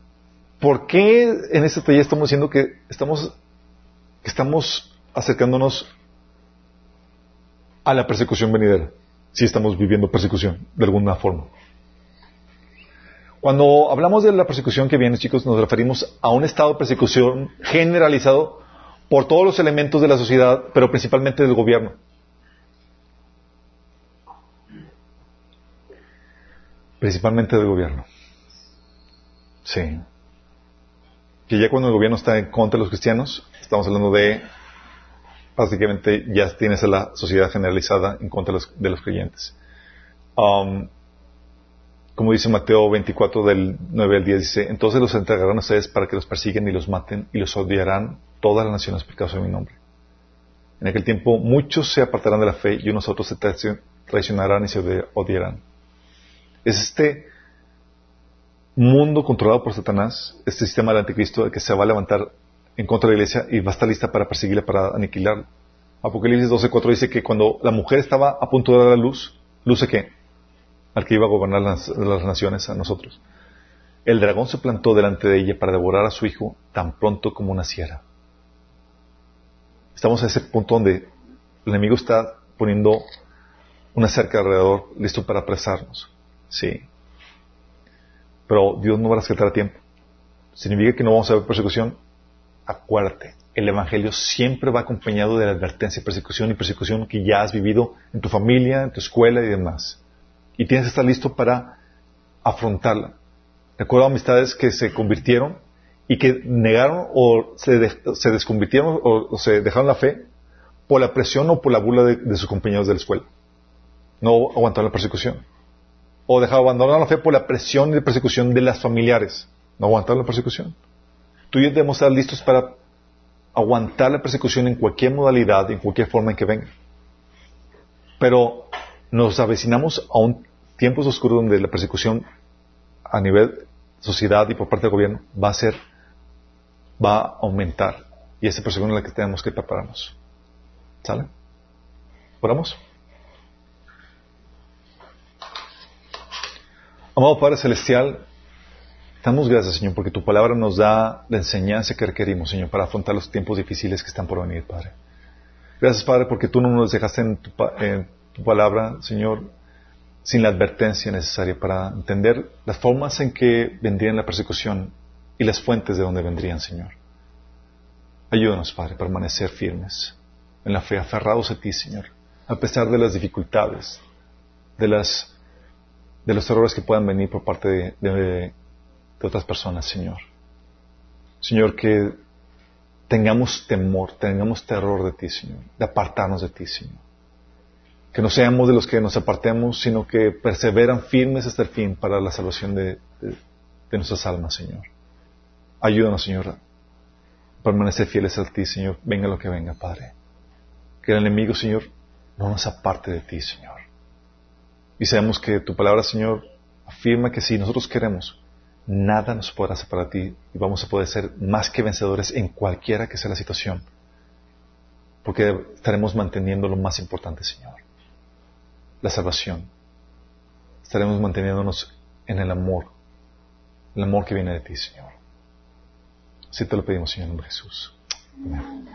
¿por qué en este taller estamos diciendo que estamos, que estamos acercándonos a la persecución venidera? Si estamos viviendo persecución de alguna forma. Cuando hablamos de la persecución que viene, chicos, nos referimos a un estado de persecución generalizado por todos los elementos de la sociedad, pero principalmente del gobierno. Principalmente del gobierno. Sí. Que ya cuando el gobierno está en contra de los cristianos, estamos hablando de, básicamente, ya tienes a la sociedad generalizada en contra de los, creyentes. Um, como dice Mateo 24 del 9 al 10, dice, entonces los entregarán a ustedes para que los persiguen y los maten y los odiarán todas las naciones por causa de mi nombre. En aquel tiempo muchos se apartarán de la fe y unos otros se traicionarán y se odiarán. Es este mundo controlado por Satanás, este sistema del anticristo que se va a levantar en contra de la iglesia y va a estar lista para perseguirla, para aniquilarla. Apocalipsis 12.4 dice que cuando la mujer estaba a punto de dar a la luz, ¿luce qué? Al que iba a gobernar las, naciones, a nosotros. El dragón se plantó delante de ella para devorar a su hijo tan pronto como naciera. Estamos a ese punto donde el enemigo está poniendo una cerca alrededor, listo para apresarnos. Sí. Pero Dios no va a rescatar a tiempo. Significa que no vamos a ver persecución. Acuérdate, el Evangelio siempre va acompañado de la advertencia, persecución y persecución que ya has vivido en tu familia, en tu escuela y demás y tienes que estar listo para afrontarla. Recuerdo amistades que se convirtieron y que negaron o se, desconvirtieron o, se dejaron la fe por la presión o por la burla de, sus compañeros de la escuela. No aguantaron la persecución. O dejaron abandonar la fe por la presión y la persecución de las familiares. No aguantaron la persecución. Tú y yo debemos estar listos para aguantar la persecución en cualquier modalidad, en cualquier forma en que venga. Pero nos avecinamos a un tiempos oscuros donde la persecución a nivel sociedad y por parte del gobierno va a ser, va a aumentar. Y esa persecución es la que tenemos que prepararnos. ¿Sale? ¿Oramos? Amado Padre Celestial, damos gracias, Señor, porque tu palabra nos da la enseñanza que requerimos, Señor, para afrontar los tiempos difíciles que están por venir, Padre. Gracias, Padre, porque tú no nos dejaste en tu, en tu palabra, Señor, sin la advertencia necesaria para entender las formas en que vendrían la persecución y las fuentes de donde vendrían, Señor. Ayúdanos, Padre, a permanecer firmes en la fe, aferrados a ti, Señor, a pesar de las dificultades, de las de los errores que puedan venir por parte de, de otras personas, Señor. Señor, que tengamos temor, tengamos terror de ti, Señor, de apartarnos de ti, Señor. Que no seamos de los que nos apartemos, sino que perseveran firmes hasta el fin para la salvación de, nuestras almas, Señor. Ayúdanos, Señor, a permanecer fieles a ti, Señor, venga lo que venga, Padre. Que el enemigo, Señor, no nos aparte de ti, Señor. Y sabemos que tu palabra, Señor, afirma que si nosotros queremos, nada nos podrá separar de ti y vamos a poder ser más que vencedores en cualquiera que sea la situación. Porque estaremos manteniendo lo más importante, Señor la salvación. Estaremos manteniéndonos en el amor, el amor que viene de ti, Señor. Así te lo pedimos, Señor, en Jesús. Amén.